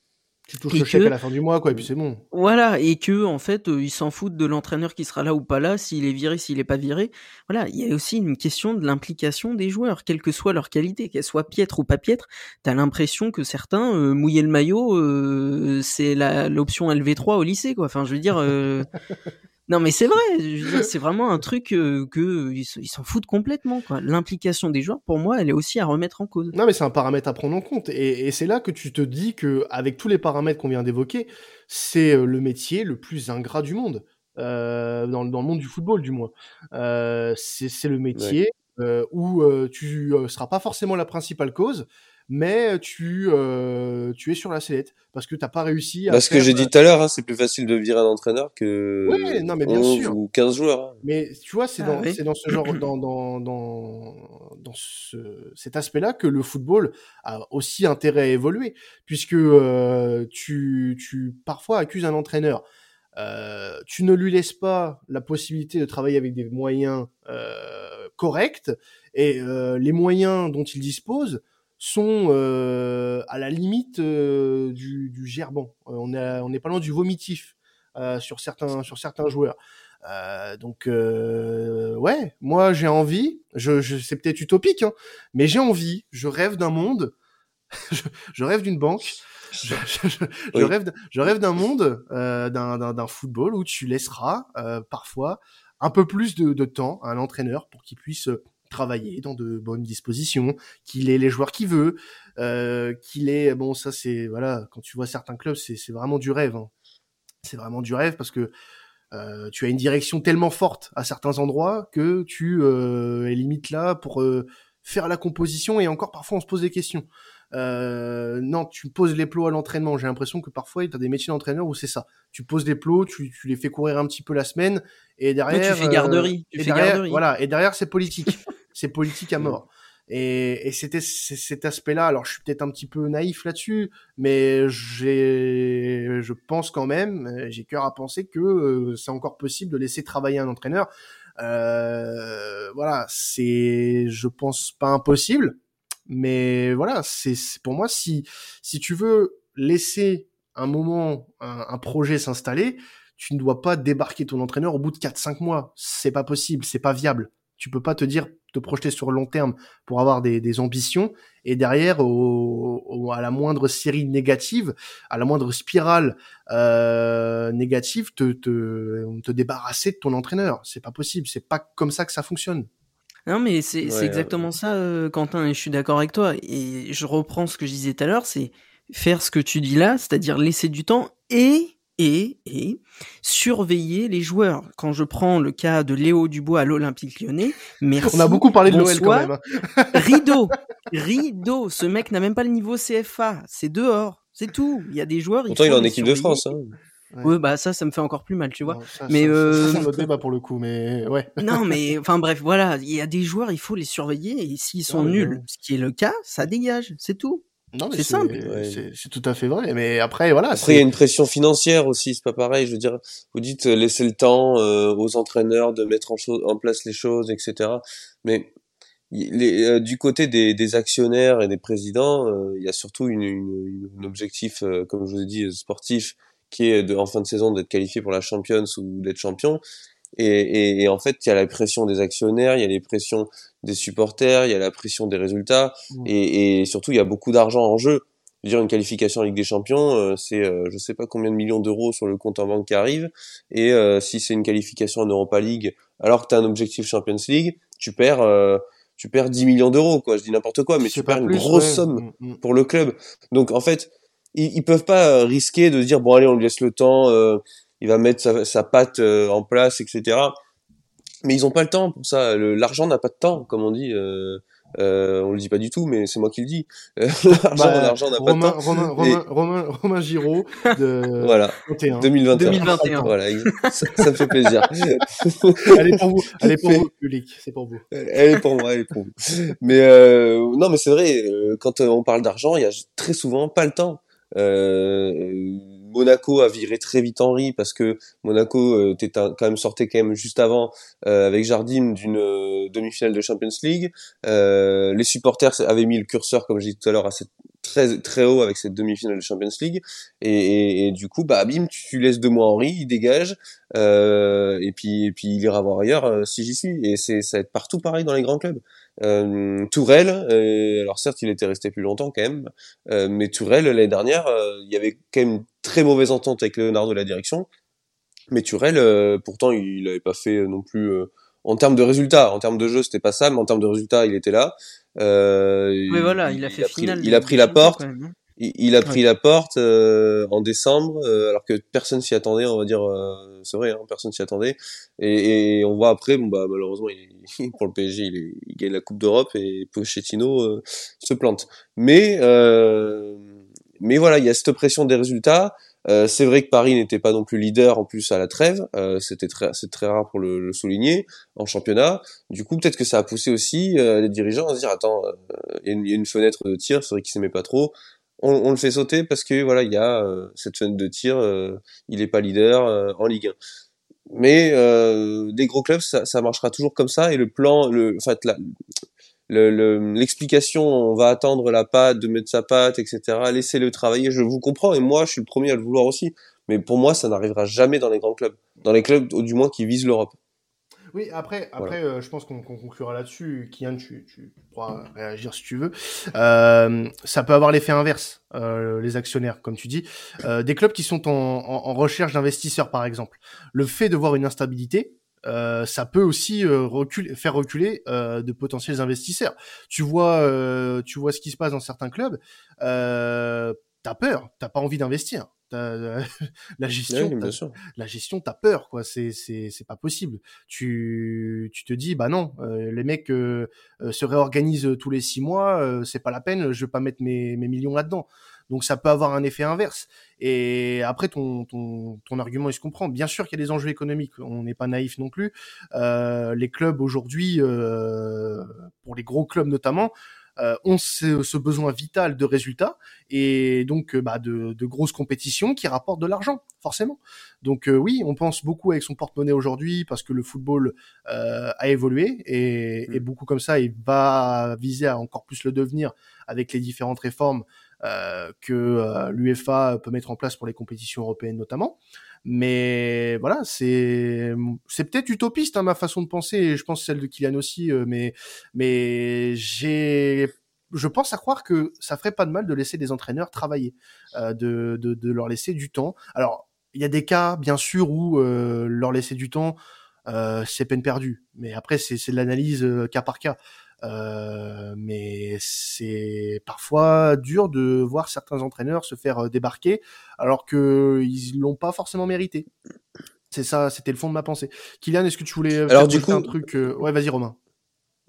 A: Tu touches et le chèque à la fin du mois, quoi, et puis c'est bon.
B: Voilà, et que en fait, euh, ils s'en foutent de l'entraîneur qui sera là ou pas là, s'il est viré, s'il est pas viré. Voilà, il y a aussi une question de l'implication des joueurs, quelle que soit leur qualité, qu'elle soit piètre ou pas piètre. T'as l'impression que certains euh, mouiller le maillot, euh, c'est l'option LV3 au lycée, quoi. Enfin, je veux dire. Non mais c'est vrai, c'est vraiment un truc euh, que ils s'en foutent complètement quoi. L'implication des joueurs pour moi, elle est aussi à remettre en cause.
A: Non mais c'est un paramètre à prendre en compte et, et c'est là que tu te dis que avec tous les paramètres qu'on vient d'évoquer, c'est euh, le métier le plus ingrat du monde euh, dans, dans, le monde du football du moins. Euh, c'est le métier ouais. euh, où tu seras pas forcément la principale cause, mais tu euh, tu es sur la sellette parce que t'as pas réussi à
C: parce faire... que j'ai dit tout à l'heure hein, c'est plus facile de virer un entraîneur que
A: oui, non, mais bien 11 sûr.
C: ou 15 joueurs hein.
A: mais tu vois c'est ah, dans oui. c'est dans ce genre dans dans dans dans ce, cet aspect là que le football a aussi intérêt à évoluer puisque euh, tu tu parfois accuses un entraîneur euh, tu ne lui laisses pas la possibilité de travailler avec des moyens euh, corrects et euh, les moyens dont il dispose sont euh, à la limite euh, du, du gerbant. Euh, on est on n'est pas loin du vomitif euh, sur certains sur certains joueurs. Euh, donc ouais, moi j'ai envie. Je, je c'est peut-être utopique, hein, mais j'ai envie. Je rêve d'un monde. je, je rêve d'une banque je, je, je, oui. rêve, je rêve d'un monde, euh, d'un football où tu laisseras euh, parfois un peu plus de, de, temps à un entraîneur pour qu'il puisse travailler dans de bonnes dispositions, qu'il ait les joueurs qu'il veut, euh, qu'il ait bon ça c'est voilà quand tu vois certains clubs c'est c'est vraiment du rêve, hein. c'est vraiment du rêve parce que euh, tu as une direction tellement forte à certains endroits que tu euh, es limite là pour euh, faire la composition et encore parfois on se pose des questions. Euh, non, tu poses les plots à l'entraînement. J'ai l'impression que parfois, tu as des métiers d'entraîneur où c'est ça. Tu poses les plots, tu, tu, les fais courir un petit peu la semaine, et derrière...
B: Mais tu fais garderie.
A: Euh,
B: tu
A: et
B: fais
A: derrière,
B: garderie.
A: Voilà, et derrière, c'est politique. c'est politique à mort. Et, et c'était cet aspect-là. Alors, je suis peut-être un petit peu naïf là-dessus, mais j'ai, je pense quand même, j'ai cœur à penser que euh, c'est encore possible de laisser travailler un entraîneur. Euh, voilà, c'est, je pense pas impossible, mais voilà, c'est pour moi si si tu veux laisser un moment un, un projet s'installer, tu ne dois pas débarquer ton entraîneur au bout de 4 5 mois, c'est pas possible, c'est pas viable. Tu peux pas te dire te projeter sur le long terme pour avoir des, des ambitions et derrière au, au, à la moindre série négative, à la moindre spirale euh, négative te, te te débarrasser de ton entraîneur, c'est pas possible, c'est pas comme ça que ça fonctionne.
B: Non, mais c'est ouais, exactement ça, euh, Quentin, et je suis d'accord avec toi. Et je reprends ce que je disais tout à l'heure, c'est faire ce que tu dis là, c'est-à-dire laisser du temps et et et surveiller les joueurs. Quand je prends le cas de Léo Dubois à l'Olympique Lyonnais, merci.
A: On a beaucoup parlé de l'OL quand même. Hein.
B: rideau, rideau. Ce mec n'a même pas le niveau CFA, c'est dehors, c'est tout. Il y a des joueurs.
C: Pourtant, il, il est en équipe de France. Hein.
B: Ouais. ouais. bah ça, ça me fait encore plus mal, tu vois.
A: Non, ça,
B: mais
A: ça,
B: euh...
A: c'est un autre débat pour le coup, mais ouais.
B: non, mais enfin bref, voilà, il y a des joueurs, il faut les surveiller et s'ils sont ouais, nuls, ouais. ce qui est le cas, ça dégage, c'est tout.
A: Non,
B: c'est simple.
A: C'est tout à fait vrai. Mais après, voilà.
C: Après, il y a une pression financière aussi. C'est pas pareil. Je veux dire, vous dites euh, laisser le temps euh, aux entraîneurs de mettre en, en, place les choses, etc. Mais les, euh, du côté des, des, actionnaires et des présidents, euh, il y a surtout une, une, une objectif, euh, comme je vous ai dit, sportif, qui est de, en fin de saison d'être qualifié pour la Champions ou d'être champion. Et, et, et, en fait, il y a la pression des actionnaires, il y a les pressions des supporters, il y a la pression des résultats, mmh. et, et, surtout, il y a beaucoup d'argent en jeu. Je veux dire, une qualification en Ligue des Champions, euh, c'est euh, je sais pas combien de millions d'euros sur le compte en banque qui arrive, et euh, si c'est une qualification en Europa League, alors que tu as un objectif Champions League, tu perds euh, tu perds 10 millions d'euros, quoi. Je dis n'importe quoi, mais tu perds une grosse ouais. somme mmh, mmh. pour le club. Donc en fait, ils, ils peuvent pas risquer de dire bon allez, on lui laisse le temps il va mettre sa, sa patte euh, en place, etc. Mais ils ont pas le temps pour ça. L'argent n'a pas de temps, comme on dit. Euh, euh, on le dit pas du tout, mais c'est moi qui le dis. L'argent,
A: bah,
C: n'a pas de temps.
A: Romain, Romain, et... Romain, Romain Giraud de
C: voilà.
A: 21.
C: 2021.
B: 2021.
C: Voilà, ça, ça, me fait plaisir.
A: elle est pour vous, elle est pour vous, public, c'est pour vous.
C: Elle est pour moi, elle est pour vous. Mais euh, non, mais c'est vrai. Quand on parle d'argent, il y a très souvent pas le temps. Euh, Monaco a viré très vite Henri parce que Monaco euh, était quand même sorti quand même juste avant euh, avec Jardim d'une euh, demi-finale de Champions League. Euh, les supporters avaient mis le curseur, comme j'ai dit tout à l'heure, assez très très haut avec cette demi-finale de Champions League. Et, et, et, du coup bah bim tu, laisses deux mois Henri il dégage euh, et puis et puis il ira voir ailleurs euh, si j'y suis. Et c'est ça va être partout pareil dans les grands clubs. Euh, Tourelle alors certes il était resté plus longtemps quand même mais Tourelle l'année dernière il y avait quand même une très mauvaise entente avec Leonardo la direction. Mais Tourelle pourtant il n'avait pas fait non plus en termes de résultats, en termes de jeu, c'était pas ça, mais en termes de résultats, il était là.
B: Euh, mais voilà, il, il a fait
C: il a
B: finale.
C: Pris, il a pris la porte. Il, a pris la porte euh, en décembre, euh, alors que personne s'y attendait. On va dire, euh, c'est vrai, hein, personne s'y attendait. Et, et, on voit après, bon bah malheureusement, il, pour le PSG, il, est, il, gagne la Coupe d'Europe et Pochettino euh, se plante. Mais mais voilà, il y a cette pression des résultats. Euh, c'est vrai que Paris n'était pas non plus leader en plus à la trêve, euh, c'était très, c'est très rare pour le, le, souligner en championnat. Du coup, peut-être que ça a poussé aussi euh, les dirigeants à se dire attends, il y, y, a une fenêtre de tir, c'est vrai qu'ils s'aimaient pas trop. on, on, le fait sauter parce que voilà, il y a euh, cette fenêtre de tir, euh, il est pas leader euh, en Ligue 1. Mais des gros clubs, ça, ça, marchera toujours comme ça et le plan, le, en fait, l'explication, le, on va attendre la patte, de mettre sa patte, etc. Laissez-le travailler. Je vous comprends et moi, je suis le premier à le vouloir aussi. Mais pour moi, ça n'arrivera jamais dans les grands clubs, dans les clubs, du moins qui visent l'Europe.
A: Oui, après, après euh, je pense qu'on conclura là-dessus. Kian, tu, tu, pourras réagir si tu veux. Euh, ça peut avoir l'effet inverse, euh, les actionnaires, comme tu dis. Euh, des clubs qui sont en, en, en recherche d'investisseurs, par exemple. Le fait de voir une instabilité, euh, ça peut aussi euh, reculer, faire reculer euh, de potentiels investisseurs. Tu vois, tu vois ce qui se passe dans certains clubs. Euh, t'as peur, t'as pas envie d'investir. la gestion, la gestion, t'as peur, quoi. C'est, c'est, c'est pas possible. Tu, tu te dis, bah non, les mecs se réorganisent tous les six mois, c'est pas la peine, je vais pas mettre mes, mes millions là-dedans. Donc ça peut avoir un effet inverse. Et après, ton, ton, ton argument, il se comprend. Bien sûr qu'il y a des enjeux économiques, on n'est pas naïf non plus. Euh, les clubs aujourd'hui, euh, pour les gros clubs notamment, euh, ont ce, ce, besoin vital de résultats et donc bah, de, de, grosses compétitions qui rapportent de l'argent, forcément. Donc euh, oui, on pense beaucoup avec son porte-monnaie aujourd'hui parce que le football euh, a évolué et, et, mmh. beaucoup comme ça, il va viser à encore plus le devenir avec les différentes réformes euh, que euh, l'UEFA peut mettre en place pour les compétitions européennes notamment. Mais voilà, c'est c'est peut-être utopiste hein, ma façon de penser, et je pense celle de Kylian aussi. Euh, mais mais j'ai je pense à croire que ça ferait pas de mal de laisser des entraîneurs travailler, euh, de, de, de leur laisser du temps. Alors il y a des cas bien sûr où euh, leur laisser du temps, euh, c'est peine perdue. Mais après c'est de l'analyse cas par cas. Euh, mais c'est parfois dur de voir certains entraîneurs se faire euh, débarquer alors que ils l'ont pas forcément mérité. C'est ça, c'était le fond de ma pensée. Kylian, est-ce que tu voulais
C: alors du coup
A: un truc euh... Ouais, vas-y Romain.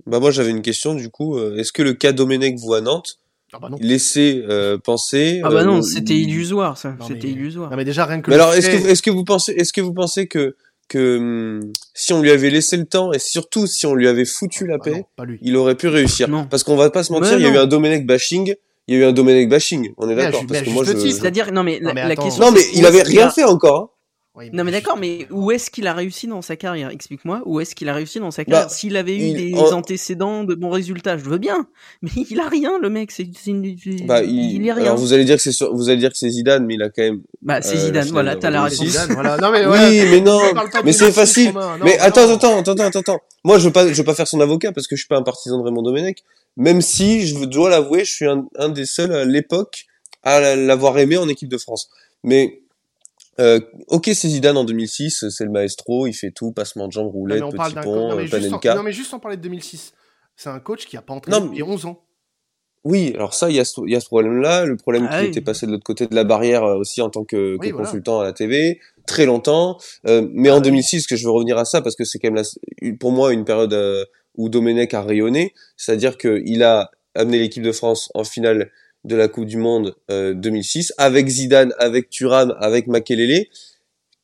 C: Bah moi j'avais une question du coup. Euh, est-ce que le cas Domenech vous à Nantes
A: ah bah non.
C: laisser euh, penser
B: Ah bah non, c'était illusoire ça. C'était
A: mais...
B: illusoire.
A: Non mais déjà rien que.
C: Mais alors est-ce que est-ce que vous pensez est-ce que vous pensez que que hum, si on lui avait laissé le temps et surtout si on lui avait foutu la
A: Ah
C: paix,
A: non, pas lui.
C: il aurait pu réussir.
B: Non.
C: Parce qu'on va pas se mentir,
B: Mais
C: il y a eu un Domenech bashing. Il y a eu un Domenech bashing. On est d'accord. Parce que moi, je...
B: C'est-à-dire non mais la, la question
C: non mais il avait rien fait encore.
A: Oui,
B: Non mais d'accord, mais où est-ce qu'il a réussi dans sa carrière? Explique-moi, où est-ce qu'il a réussi dans sa carrière?
C: Bah,
B: S'il avait eu
C: il-
B: des
C: en-
B: antécédents de bons résultats, je veux bien, mais il a rien, le mec. C'est,
C: Bah,
B: il,
C: il...
B: y a rien.
C: Alors vous allez dire que c'est sur- vous allez dire que c'est Zidane, mais il a quand même.
B: Bah, c'est
C: euh,
B: Zidane.
C: la
B: Voilà,
C: finale
B: t'as la réponse.
C: 2006.
A: Zidane, voilà. Non mais
C: Oui,
A: ouais.
C: mais non, mais c'est
A: 2006,
C: facile.
A: Non,
C: mais
A: non.
C: attends, attends, attends, attends, attends. Moi, je veux pas, je veux pas faire son avocat parce que je suis pas un partisan de Raymond Domenech. Même si, je dois l'avouer, je suis un, un des seuls à l'époque à l'avoir aimé en équipe de France. Mais euh, ok, c'est Zidane en 2006, c'est le maestro, il fait tout, passement de jambes, roulette,
A: mais on parle
C: petit pont,
A: non,
C: euh,
A: mais juste en-
C: Panenka.
A: non mais juste en parler de 2006. C'est un coach qui a pas entraîné
C: Non, mais-
A: depuis 11 ans.
C: Oui, alors ça, il y a ce, il y a ce problème-là, le problème
B: Ah
C: qu'il
B: oui.
C: était passé de l'autre côté de la barrière euh, aussi en tant que, que
A: voilà.
C: consultant à la TV, très longtemps. Euh, mais
A: Ah
C: en
A: oui.
C: 2006, que je veux revenir à ça parce que c'est quand même la, pour moi une période euh, où Domenech a rayonné, c'est-à-dire qu'il a amené l'équipe de France en finale de la Coupe du Monde euh, 2006 avec Zidane, avec Thuram, avec Makelele,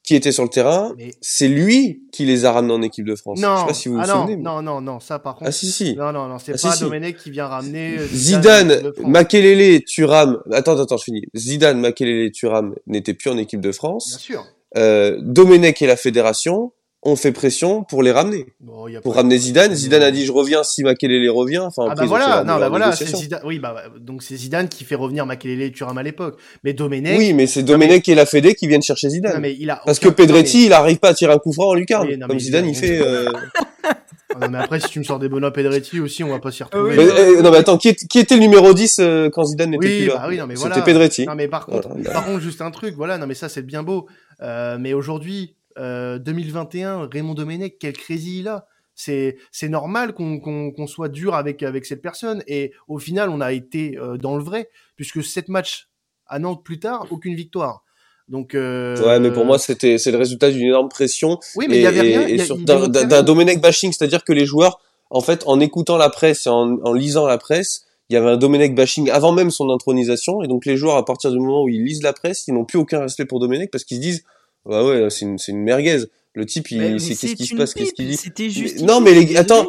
C: qui étaient sur le terrain.
A: Mais
C: C'est lui qui les a ramenés en équipe de France.
A: non,
C: je sais pas si vous vous
A: ah non,
C: souvenez. mais-
A: non, non, non, ça par contre.
C: Ah si si.
A: Non, non, non, c'est
C: Ah,
A: pas
C: si.
A: Domenech qui vient ramener euh,
C: Zidane,
A: France.
C: Makelele, Thuram. Attends, attends, je finis. Zidane, Makelele, Thuram n'étaient plus en équipe de
A: Bien
C: France.
A: sûr.
C: Euh, Domenech et la fédération ont fait pression pour les ramener.
A: Bon, y a
C: Pour ramener Zidane. Zidane a dit je reviens si Makelele revient. Enfin,
A: Ah bah voilà, non bah voilà, c'est. Zidane. Oui, bah donc c'est Zidane qui fait revenir Makelele et Thuram à l'époque. Mais Domenech,
C: Oui, mais c'est Domenech et la Fédé qui viennent chercher
A: non,
C: Zidane.
A: mais il a
C: Parce que Pedretti, il arrive pas à tirer un coup franc en lucarne.
A: Oui, non,
C: comme
A: mais
C: Zidane, il fait. euh,
A: Non, mais, non, mais après si tu me sors des Benoît Pedretti aussi, on va pas s'y retrouver.
C: mais, euh, non, mais attends, qui, est- qui était le numéro 10 euh, quand Zidane n'était
A: Oui,
C: plus là?
A: bah oui, non, mais
C: C'était
A: voilà.
C: Pedretti.
A: Non mais par contre,
C: Voilà.
A: par contre juste un truc, voilà, non mais ça c'est bien beau. Euh, mais aujourd'hui, euh, 2021, Raymond Domenech, quel crazy il a? C'est c'est normal qu'on qu'on qu'on soit dur avec avec cette personne et au final on a été euh, dans le vrai puisque sept matchs à Nantes plus tard, aucune victoire. Donc euh,
C: Ouais, mais pour moi, c'était c'est le résultat d'une énorme pression
A: oui, mais il y avait rien.
C: et- sur- d'un. Domenech bashing, c'est-à-dire que les joueurs, en fait, en écoutant la presse et en, en lisant la presse, il y avait un Domenech bashing avant même son intronisation, et donc les joueurs, à partir du moment où ils lisent la presse, ils n'ont plus aucun respect pour Domenech parce qu'ils se disent, bah ouais, c'est une, c'est une merguez. Le type, il,
B: mais
C: c'est qu'est-ce qui se passe, qu'est-ce qu'il dit.
B: C'était
C: Mais-
B: juste.
C: non, mais les, attends,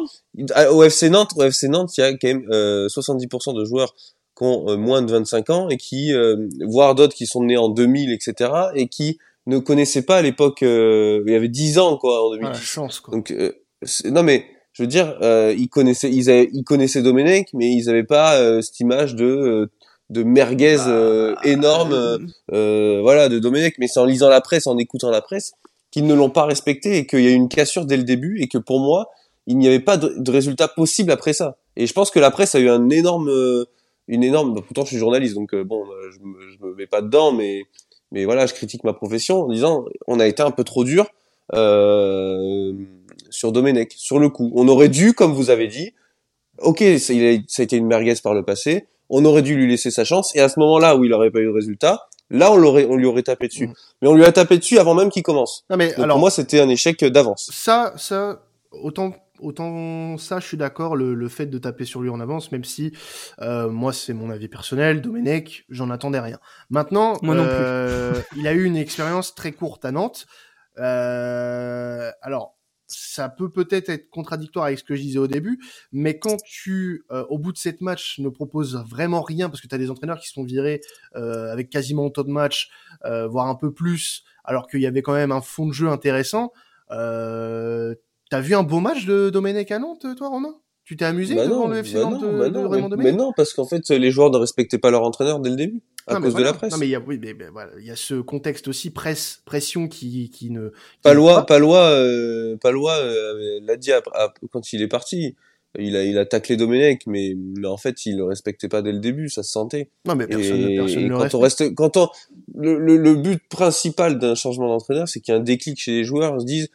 C: au FC Nantes, au FC Nantes, il y a quand même euh, 70% de joueurs qui ont euh, moins de 25 ans et qui, euh, voire d'autres qui sont nés en 2000, etc., et qui ne connaissaient pas à l'époque, il y avait 10 ans, quoi, en 2010.
A: Ouais, chance, quoi.
C: Donc, non, mais, je veux dire, ils connaissaient, ils, avaient, ils connaissaient Domenech, mais ils n'avaient pas cette image de de merguez bah, énorme, voilà, de Domenech. Mais c'est en lisant la presse, en écoutant la presse, qu'ils ne l'ont pas respecté et qu'il y a eu une cassure dès le début et que pour moi, il n'y avait pas de, de, résultat possible après ça. Et je pense que la presse a eu un énorme, euh, une énorme. Bah, pourtant, je suis journaliste, donc euh, bon, euh, je me, je me mets pas dedans, mais mais voilà, je critique ma profession en disant, on a été un peu trop dur euh, sur Domenech, sur le coup. On aurait dû, comme vous avez dit, ok, ça, il a, ça a été une merguez par le passé. On aurait dû lui laisser sa chance. Et à ce moment-là où il aurait pas eu de résultat, là on l'aurait, on lui aurait tapé dessus. Mm. Mais on lui a tapé dessus avant même qu'il commence.
A: Non mais
C: Donc,
A: alors
C: pour moi, c'était un échec d'avance.
A: ça, ça, autant autant ça, je suis d'accord, le, le, fait de taper sur lui en avance, même si euh, moi c'est mon avis personnel, Domenech, j'en attendais rien. Maintenant,
B: moi non
A: euh, il a eu une expérience très courte à Nantes. Euh, alors, ça peut peut-être être contradictoire avec ce que je disais au début, mais quand tu, euh, au bout de sept matchs, ne proposes vraiment rien, parce que tu as des entraîneurs qui se sont virés euh, avec quasiment autant de matchs, euh, voire un peu plus, alors qu'il y avait quand même un fond de jeu intéressant, euh, T'as vu un beau match de Domenech à Nantes, toi, Romain? Tu t'es amusé
C: bah
A: devant
C: non,
A: le FC
C: bah
A: Nantes
C: non,
A: de,
C: bah
A: de
C: non,
A: Raymond
C: mais, mais non, parce qu'en fait, les joueurs ne respectaient pas leur entraîneur dès le début, à
A: Non,
C: cause
A: voilà.
C: de la presse.
A: Non, mais il y a, oui, mais, voilà, il y a ce contexte aussi presse, pression qui, qui ne. qui
C: Palois, Palois, euh, Palois euh, l'a dit après- après- quand il est parti. Il a, il a taclé Domenech, mais, mais en fait, il le respectait pas dès le début, ça se sentait.
A: Non, mais personne,
C: et,
A: personne
C: et
A: ne le
C: quand
A: respecte.
C: on reste, quand on, le, le, le but principal d'un changement d'entraîneur, c'est qu'il y a un déclic chez les joueurs, ils se disent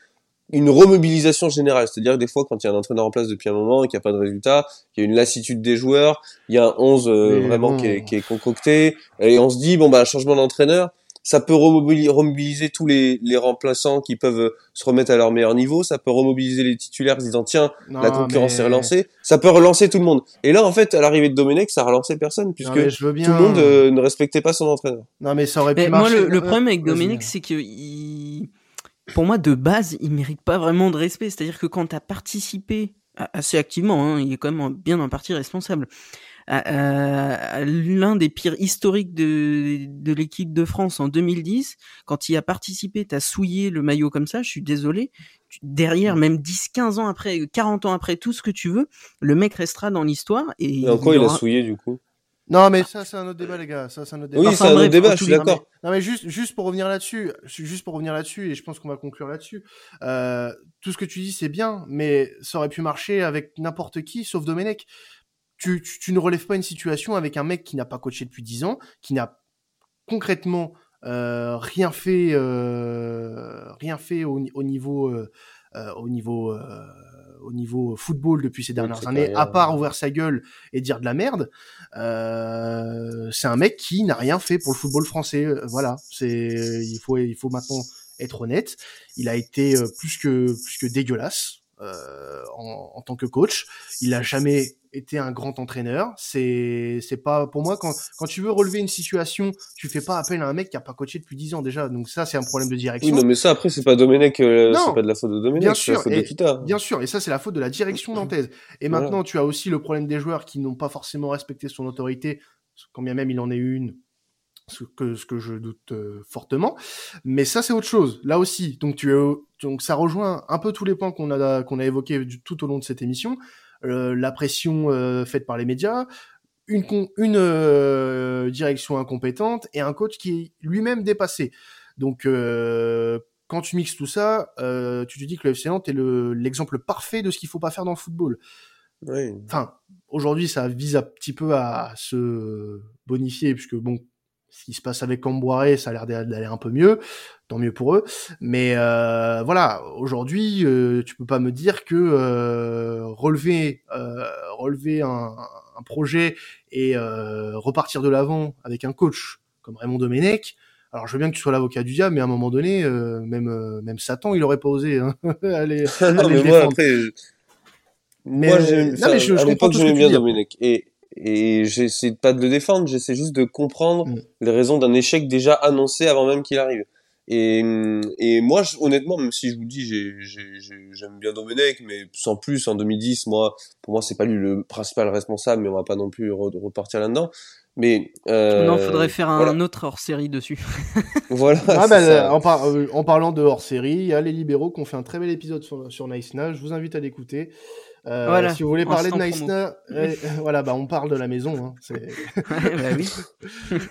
C: une remobilisation générale. C'est-à-dire que des fois, quand il y a un entraîneur en place depuis un moment et qu'il n'y a pas de résultat, il y a une lassitude des joueurs, il y a un 11 euh, vraiment
A: bon.
C: qui, est, qui est concocté, et on se dit, bon, bah, un changement d'entraîneur, ça peut remobili- remobiliser tous les, les remplaçants qui peuvent euh, se remettre à leur meilleur niveau, ça peut remobiliser les titulaires en se disant, tiens,
A: Non,
C: la concurrence
A: mais-
C: est relancée, ça peut relancer tout le monde. Et là, en fait, à l'arrivée de Domenech, ça a relancé personne, puisque
A: Non, mais je veux bien.
C: tout le monde euh, ne respectait pas son entraîneur.
A: Non, mais ça aurait pu
B: Mais moi,
A: marcher.
B: le, le
A: Euh,
B: problème avec. Domenech, c'est que il... pour moi, de base, il mérite pas vraiment de respect. C'est-à-dire que quand tu as participé assez activement, hein, il est quand même bien en partie responsable, à, à- à l'un des pires historiques de, de l'équipe de France en 2010, quand il a participé, tu as souillé le maillot comme ça, je suis désolé. Derrière, même 10, 15 ans après, 40 ans après, tout ce que tu veux, le mec restera dans l'histoire. Et
C: Et encore, il a
B: aura-
C: souillé, du coup.
A: Non, mais ça, c'est un autre débat, les gars. Ça, c'est un autre débat.
C: Oui,
B: Enfin,
C: c'est un
B: bref,
C: autre débat, je suis d'accord.
A: Non mais juste juste pour revenir là-dessus, juste pour revenir là-dessus et je pense qu'on va conclure là-dessus. Euh, tout ce que tu dis c'est bien, mais ça aurait pu marcher avec n'importe qui sauf Domenech. Tu, tu, tu ne relèves pas une situation avec un mec qui n'a pas coaché depuis 10 ans, qui n'a concrètement euh, rien fait euh, rien fait au, au niveau euh, euh, au niveau euh, au niveau football depuis ces dernières années,
C: carrière,
A: à part ouvrir sa gueule et dire de la merde. Euh, c'est un mec qui n'a rien fait pour le football français. Euh, Voilà, c'est il faut il faut maintenant être honnête. Il a été euh, plus que plus que dégueulasse euh, en, en tant que coach. Il a jamais été un grand entraîneur. C'est c'est pas pour moi quand quand tu veux relever une situation, tu fais pas appel à un mec qui a pas coaché depuis 10 ans déjà. Donc ça c'est un problème de
C: Oui,
A: direction.
C: non, mais ça, après, c'est pas Domenech, euh, c'est pas de la faute de Domenech,
A: Bien
C: c'est la
A: sûr,
C: faute
A: et-
C: de Kita.
A: Bien sûr, et ça c'est la faute de la direction nantaise. Et
C: Voilà.
A: maintenant, tu as aussi le problème des joueurs qui n'ont pas forcément respecté son autorité, quand bien même il en eu une, ce que, ce que je doute euh, fortement. Mais ça c'est autre chose, là aussi. Donc tu es, donc ça rejoint un peu tous les points qu'on a qu'on a évoqués du- tout au long de cette émission. Euh, la pression euh, faite par les médias, une, con- une direction incompétente et un coach qui est lui-même dépassé. Donc, quand tu mixes tout ça, tu te dis que le FC Nantes est le- l'exemple parfait de ce qu'il faut pas faire dans le football.
C: Oui.
A: Enfin, aujourd'hui, ça vise un petit peu à se bonifier, puisque bon, ce qui se passe avec Camboiré, ça a l'air d'a- d'aller un peu mieux, tant mieux pour eux. Mais euh, voilà, aujourd'hui, euh, tu peux pas me dire que euh, relever, euh, relever un, un projet et euh, repartir de l'avant avec un coach comme Raymond Domenech. Alors, je veux bien que tu sois l'avocat du diable, mais à un moment donné, euh, même même Satan, il aurait pas osé hein, aller,
C: non,
A: aller
C: mais moi, après, je-
A: Mais,
C: moi,
A: non, mais je- je
C: à
A: comprends
C: l'époque,
A: tout ce que tu
C: bien
A: dis.
C: Domenech. Et, et j'essaie pas de le défendre, j'essaie juste de comprendre
A: Mm.
C: les raisons d'un échec déjà annoncé avant même qu'il arrive. Et, et moi, honnêtement, même si je vous dis, j'aime bien Domenech, mais sans plus, en 2010, moi, pour moi, c'est pas lui le principal responsable, mais on va pas non plus repartir là-dedans. Mais euh,
B: non, faudrait faire un autre hors série dessus.
C: voilà.
A: Ah, bah, en, euh, en, parlant de hors série, il y a les libéraux qui ont fait un très bel épisode sur, sur Nice Je vous invite à l'écouter. Euh, voilà, si vous voulez parler de Nice euh, voilà, bah on parle de la maison. Hein,
B: bah oui.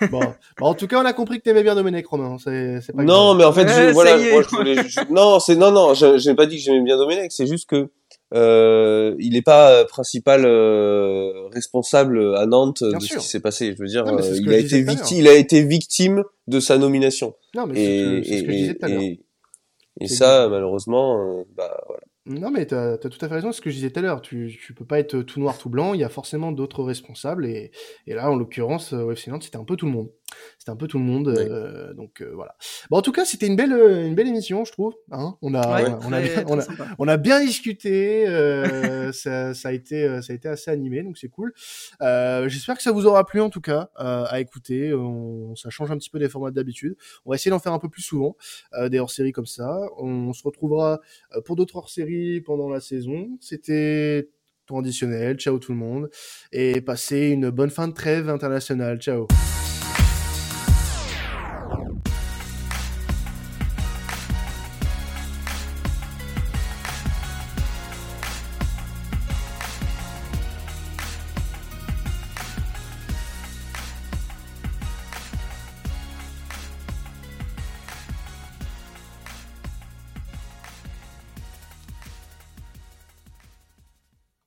A: bon, bah, en tout cas, on a compris que t'aimais bien Domenech Romain. C'est, pas
C: non, mais en fait, je, voilà, moi, je voulais, non, c'est non, non, j'ai pas dit que j'aimais bien Domenech. C'est juste que euh, il n'est pas euh, principal euh, responsable à Nantes de ce qui s'est passé. Je veux dire, euh, il a été victime, il a été victime de sa nomination.
A: Non, mais et, c'est ce que je disais tout à l'heure.
C: Et, et ça, malheureusement, bah voilà.
A: Non, mais tu as, tout à fait raison, ce que je disais tout à l'heure. Tu, tu peux pas être tout noir, tout blanc. Il y a forcément d'autres responsables. Et, et là, en l'occurrence, au FC c'était un peu tout le monde. C'était un peu tout le monde. Euh, donc euh, voilà. Bon, en tout cas, c'était une belle, euh, une belle émission, je trouve. Hein on a, on, a bien, on, a, on, a, bien discuté. ça, ça, a été, ça a été assez animé, donc c'est cool. J'espère que ça vous aura plu en tout cas à écouter. On, ça change un petit peu des formats d'habitude. On va essayer d'en faire un peu plus souvent des hors-séries comme ça. On, se retrouvera pour d'autres hors-séries pendant la saison. C'était traditionnel. Ciao tout le monde et passez une bonne fin de trêve internationale. Ciao.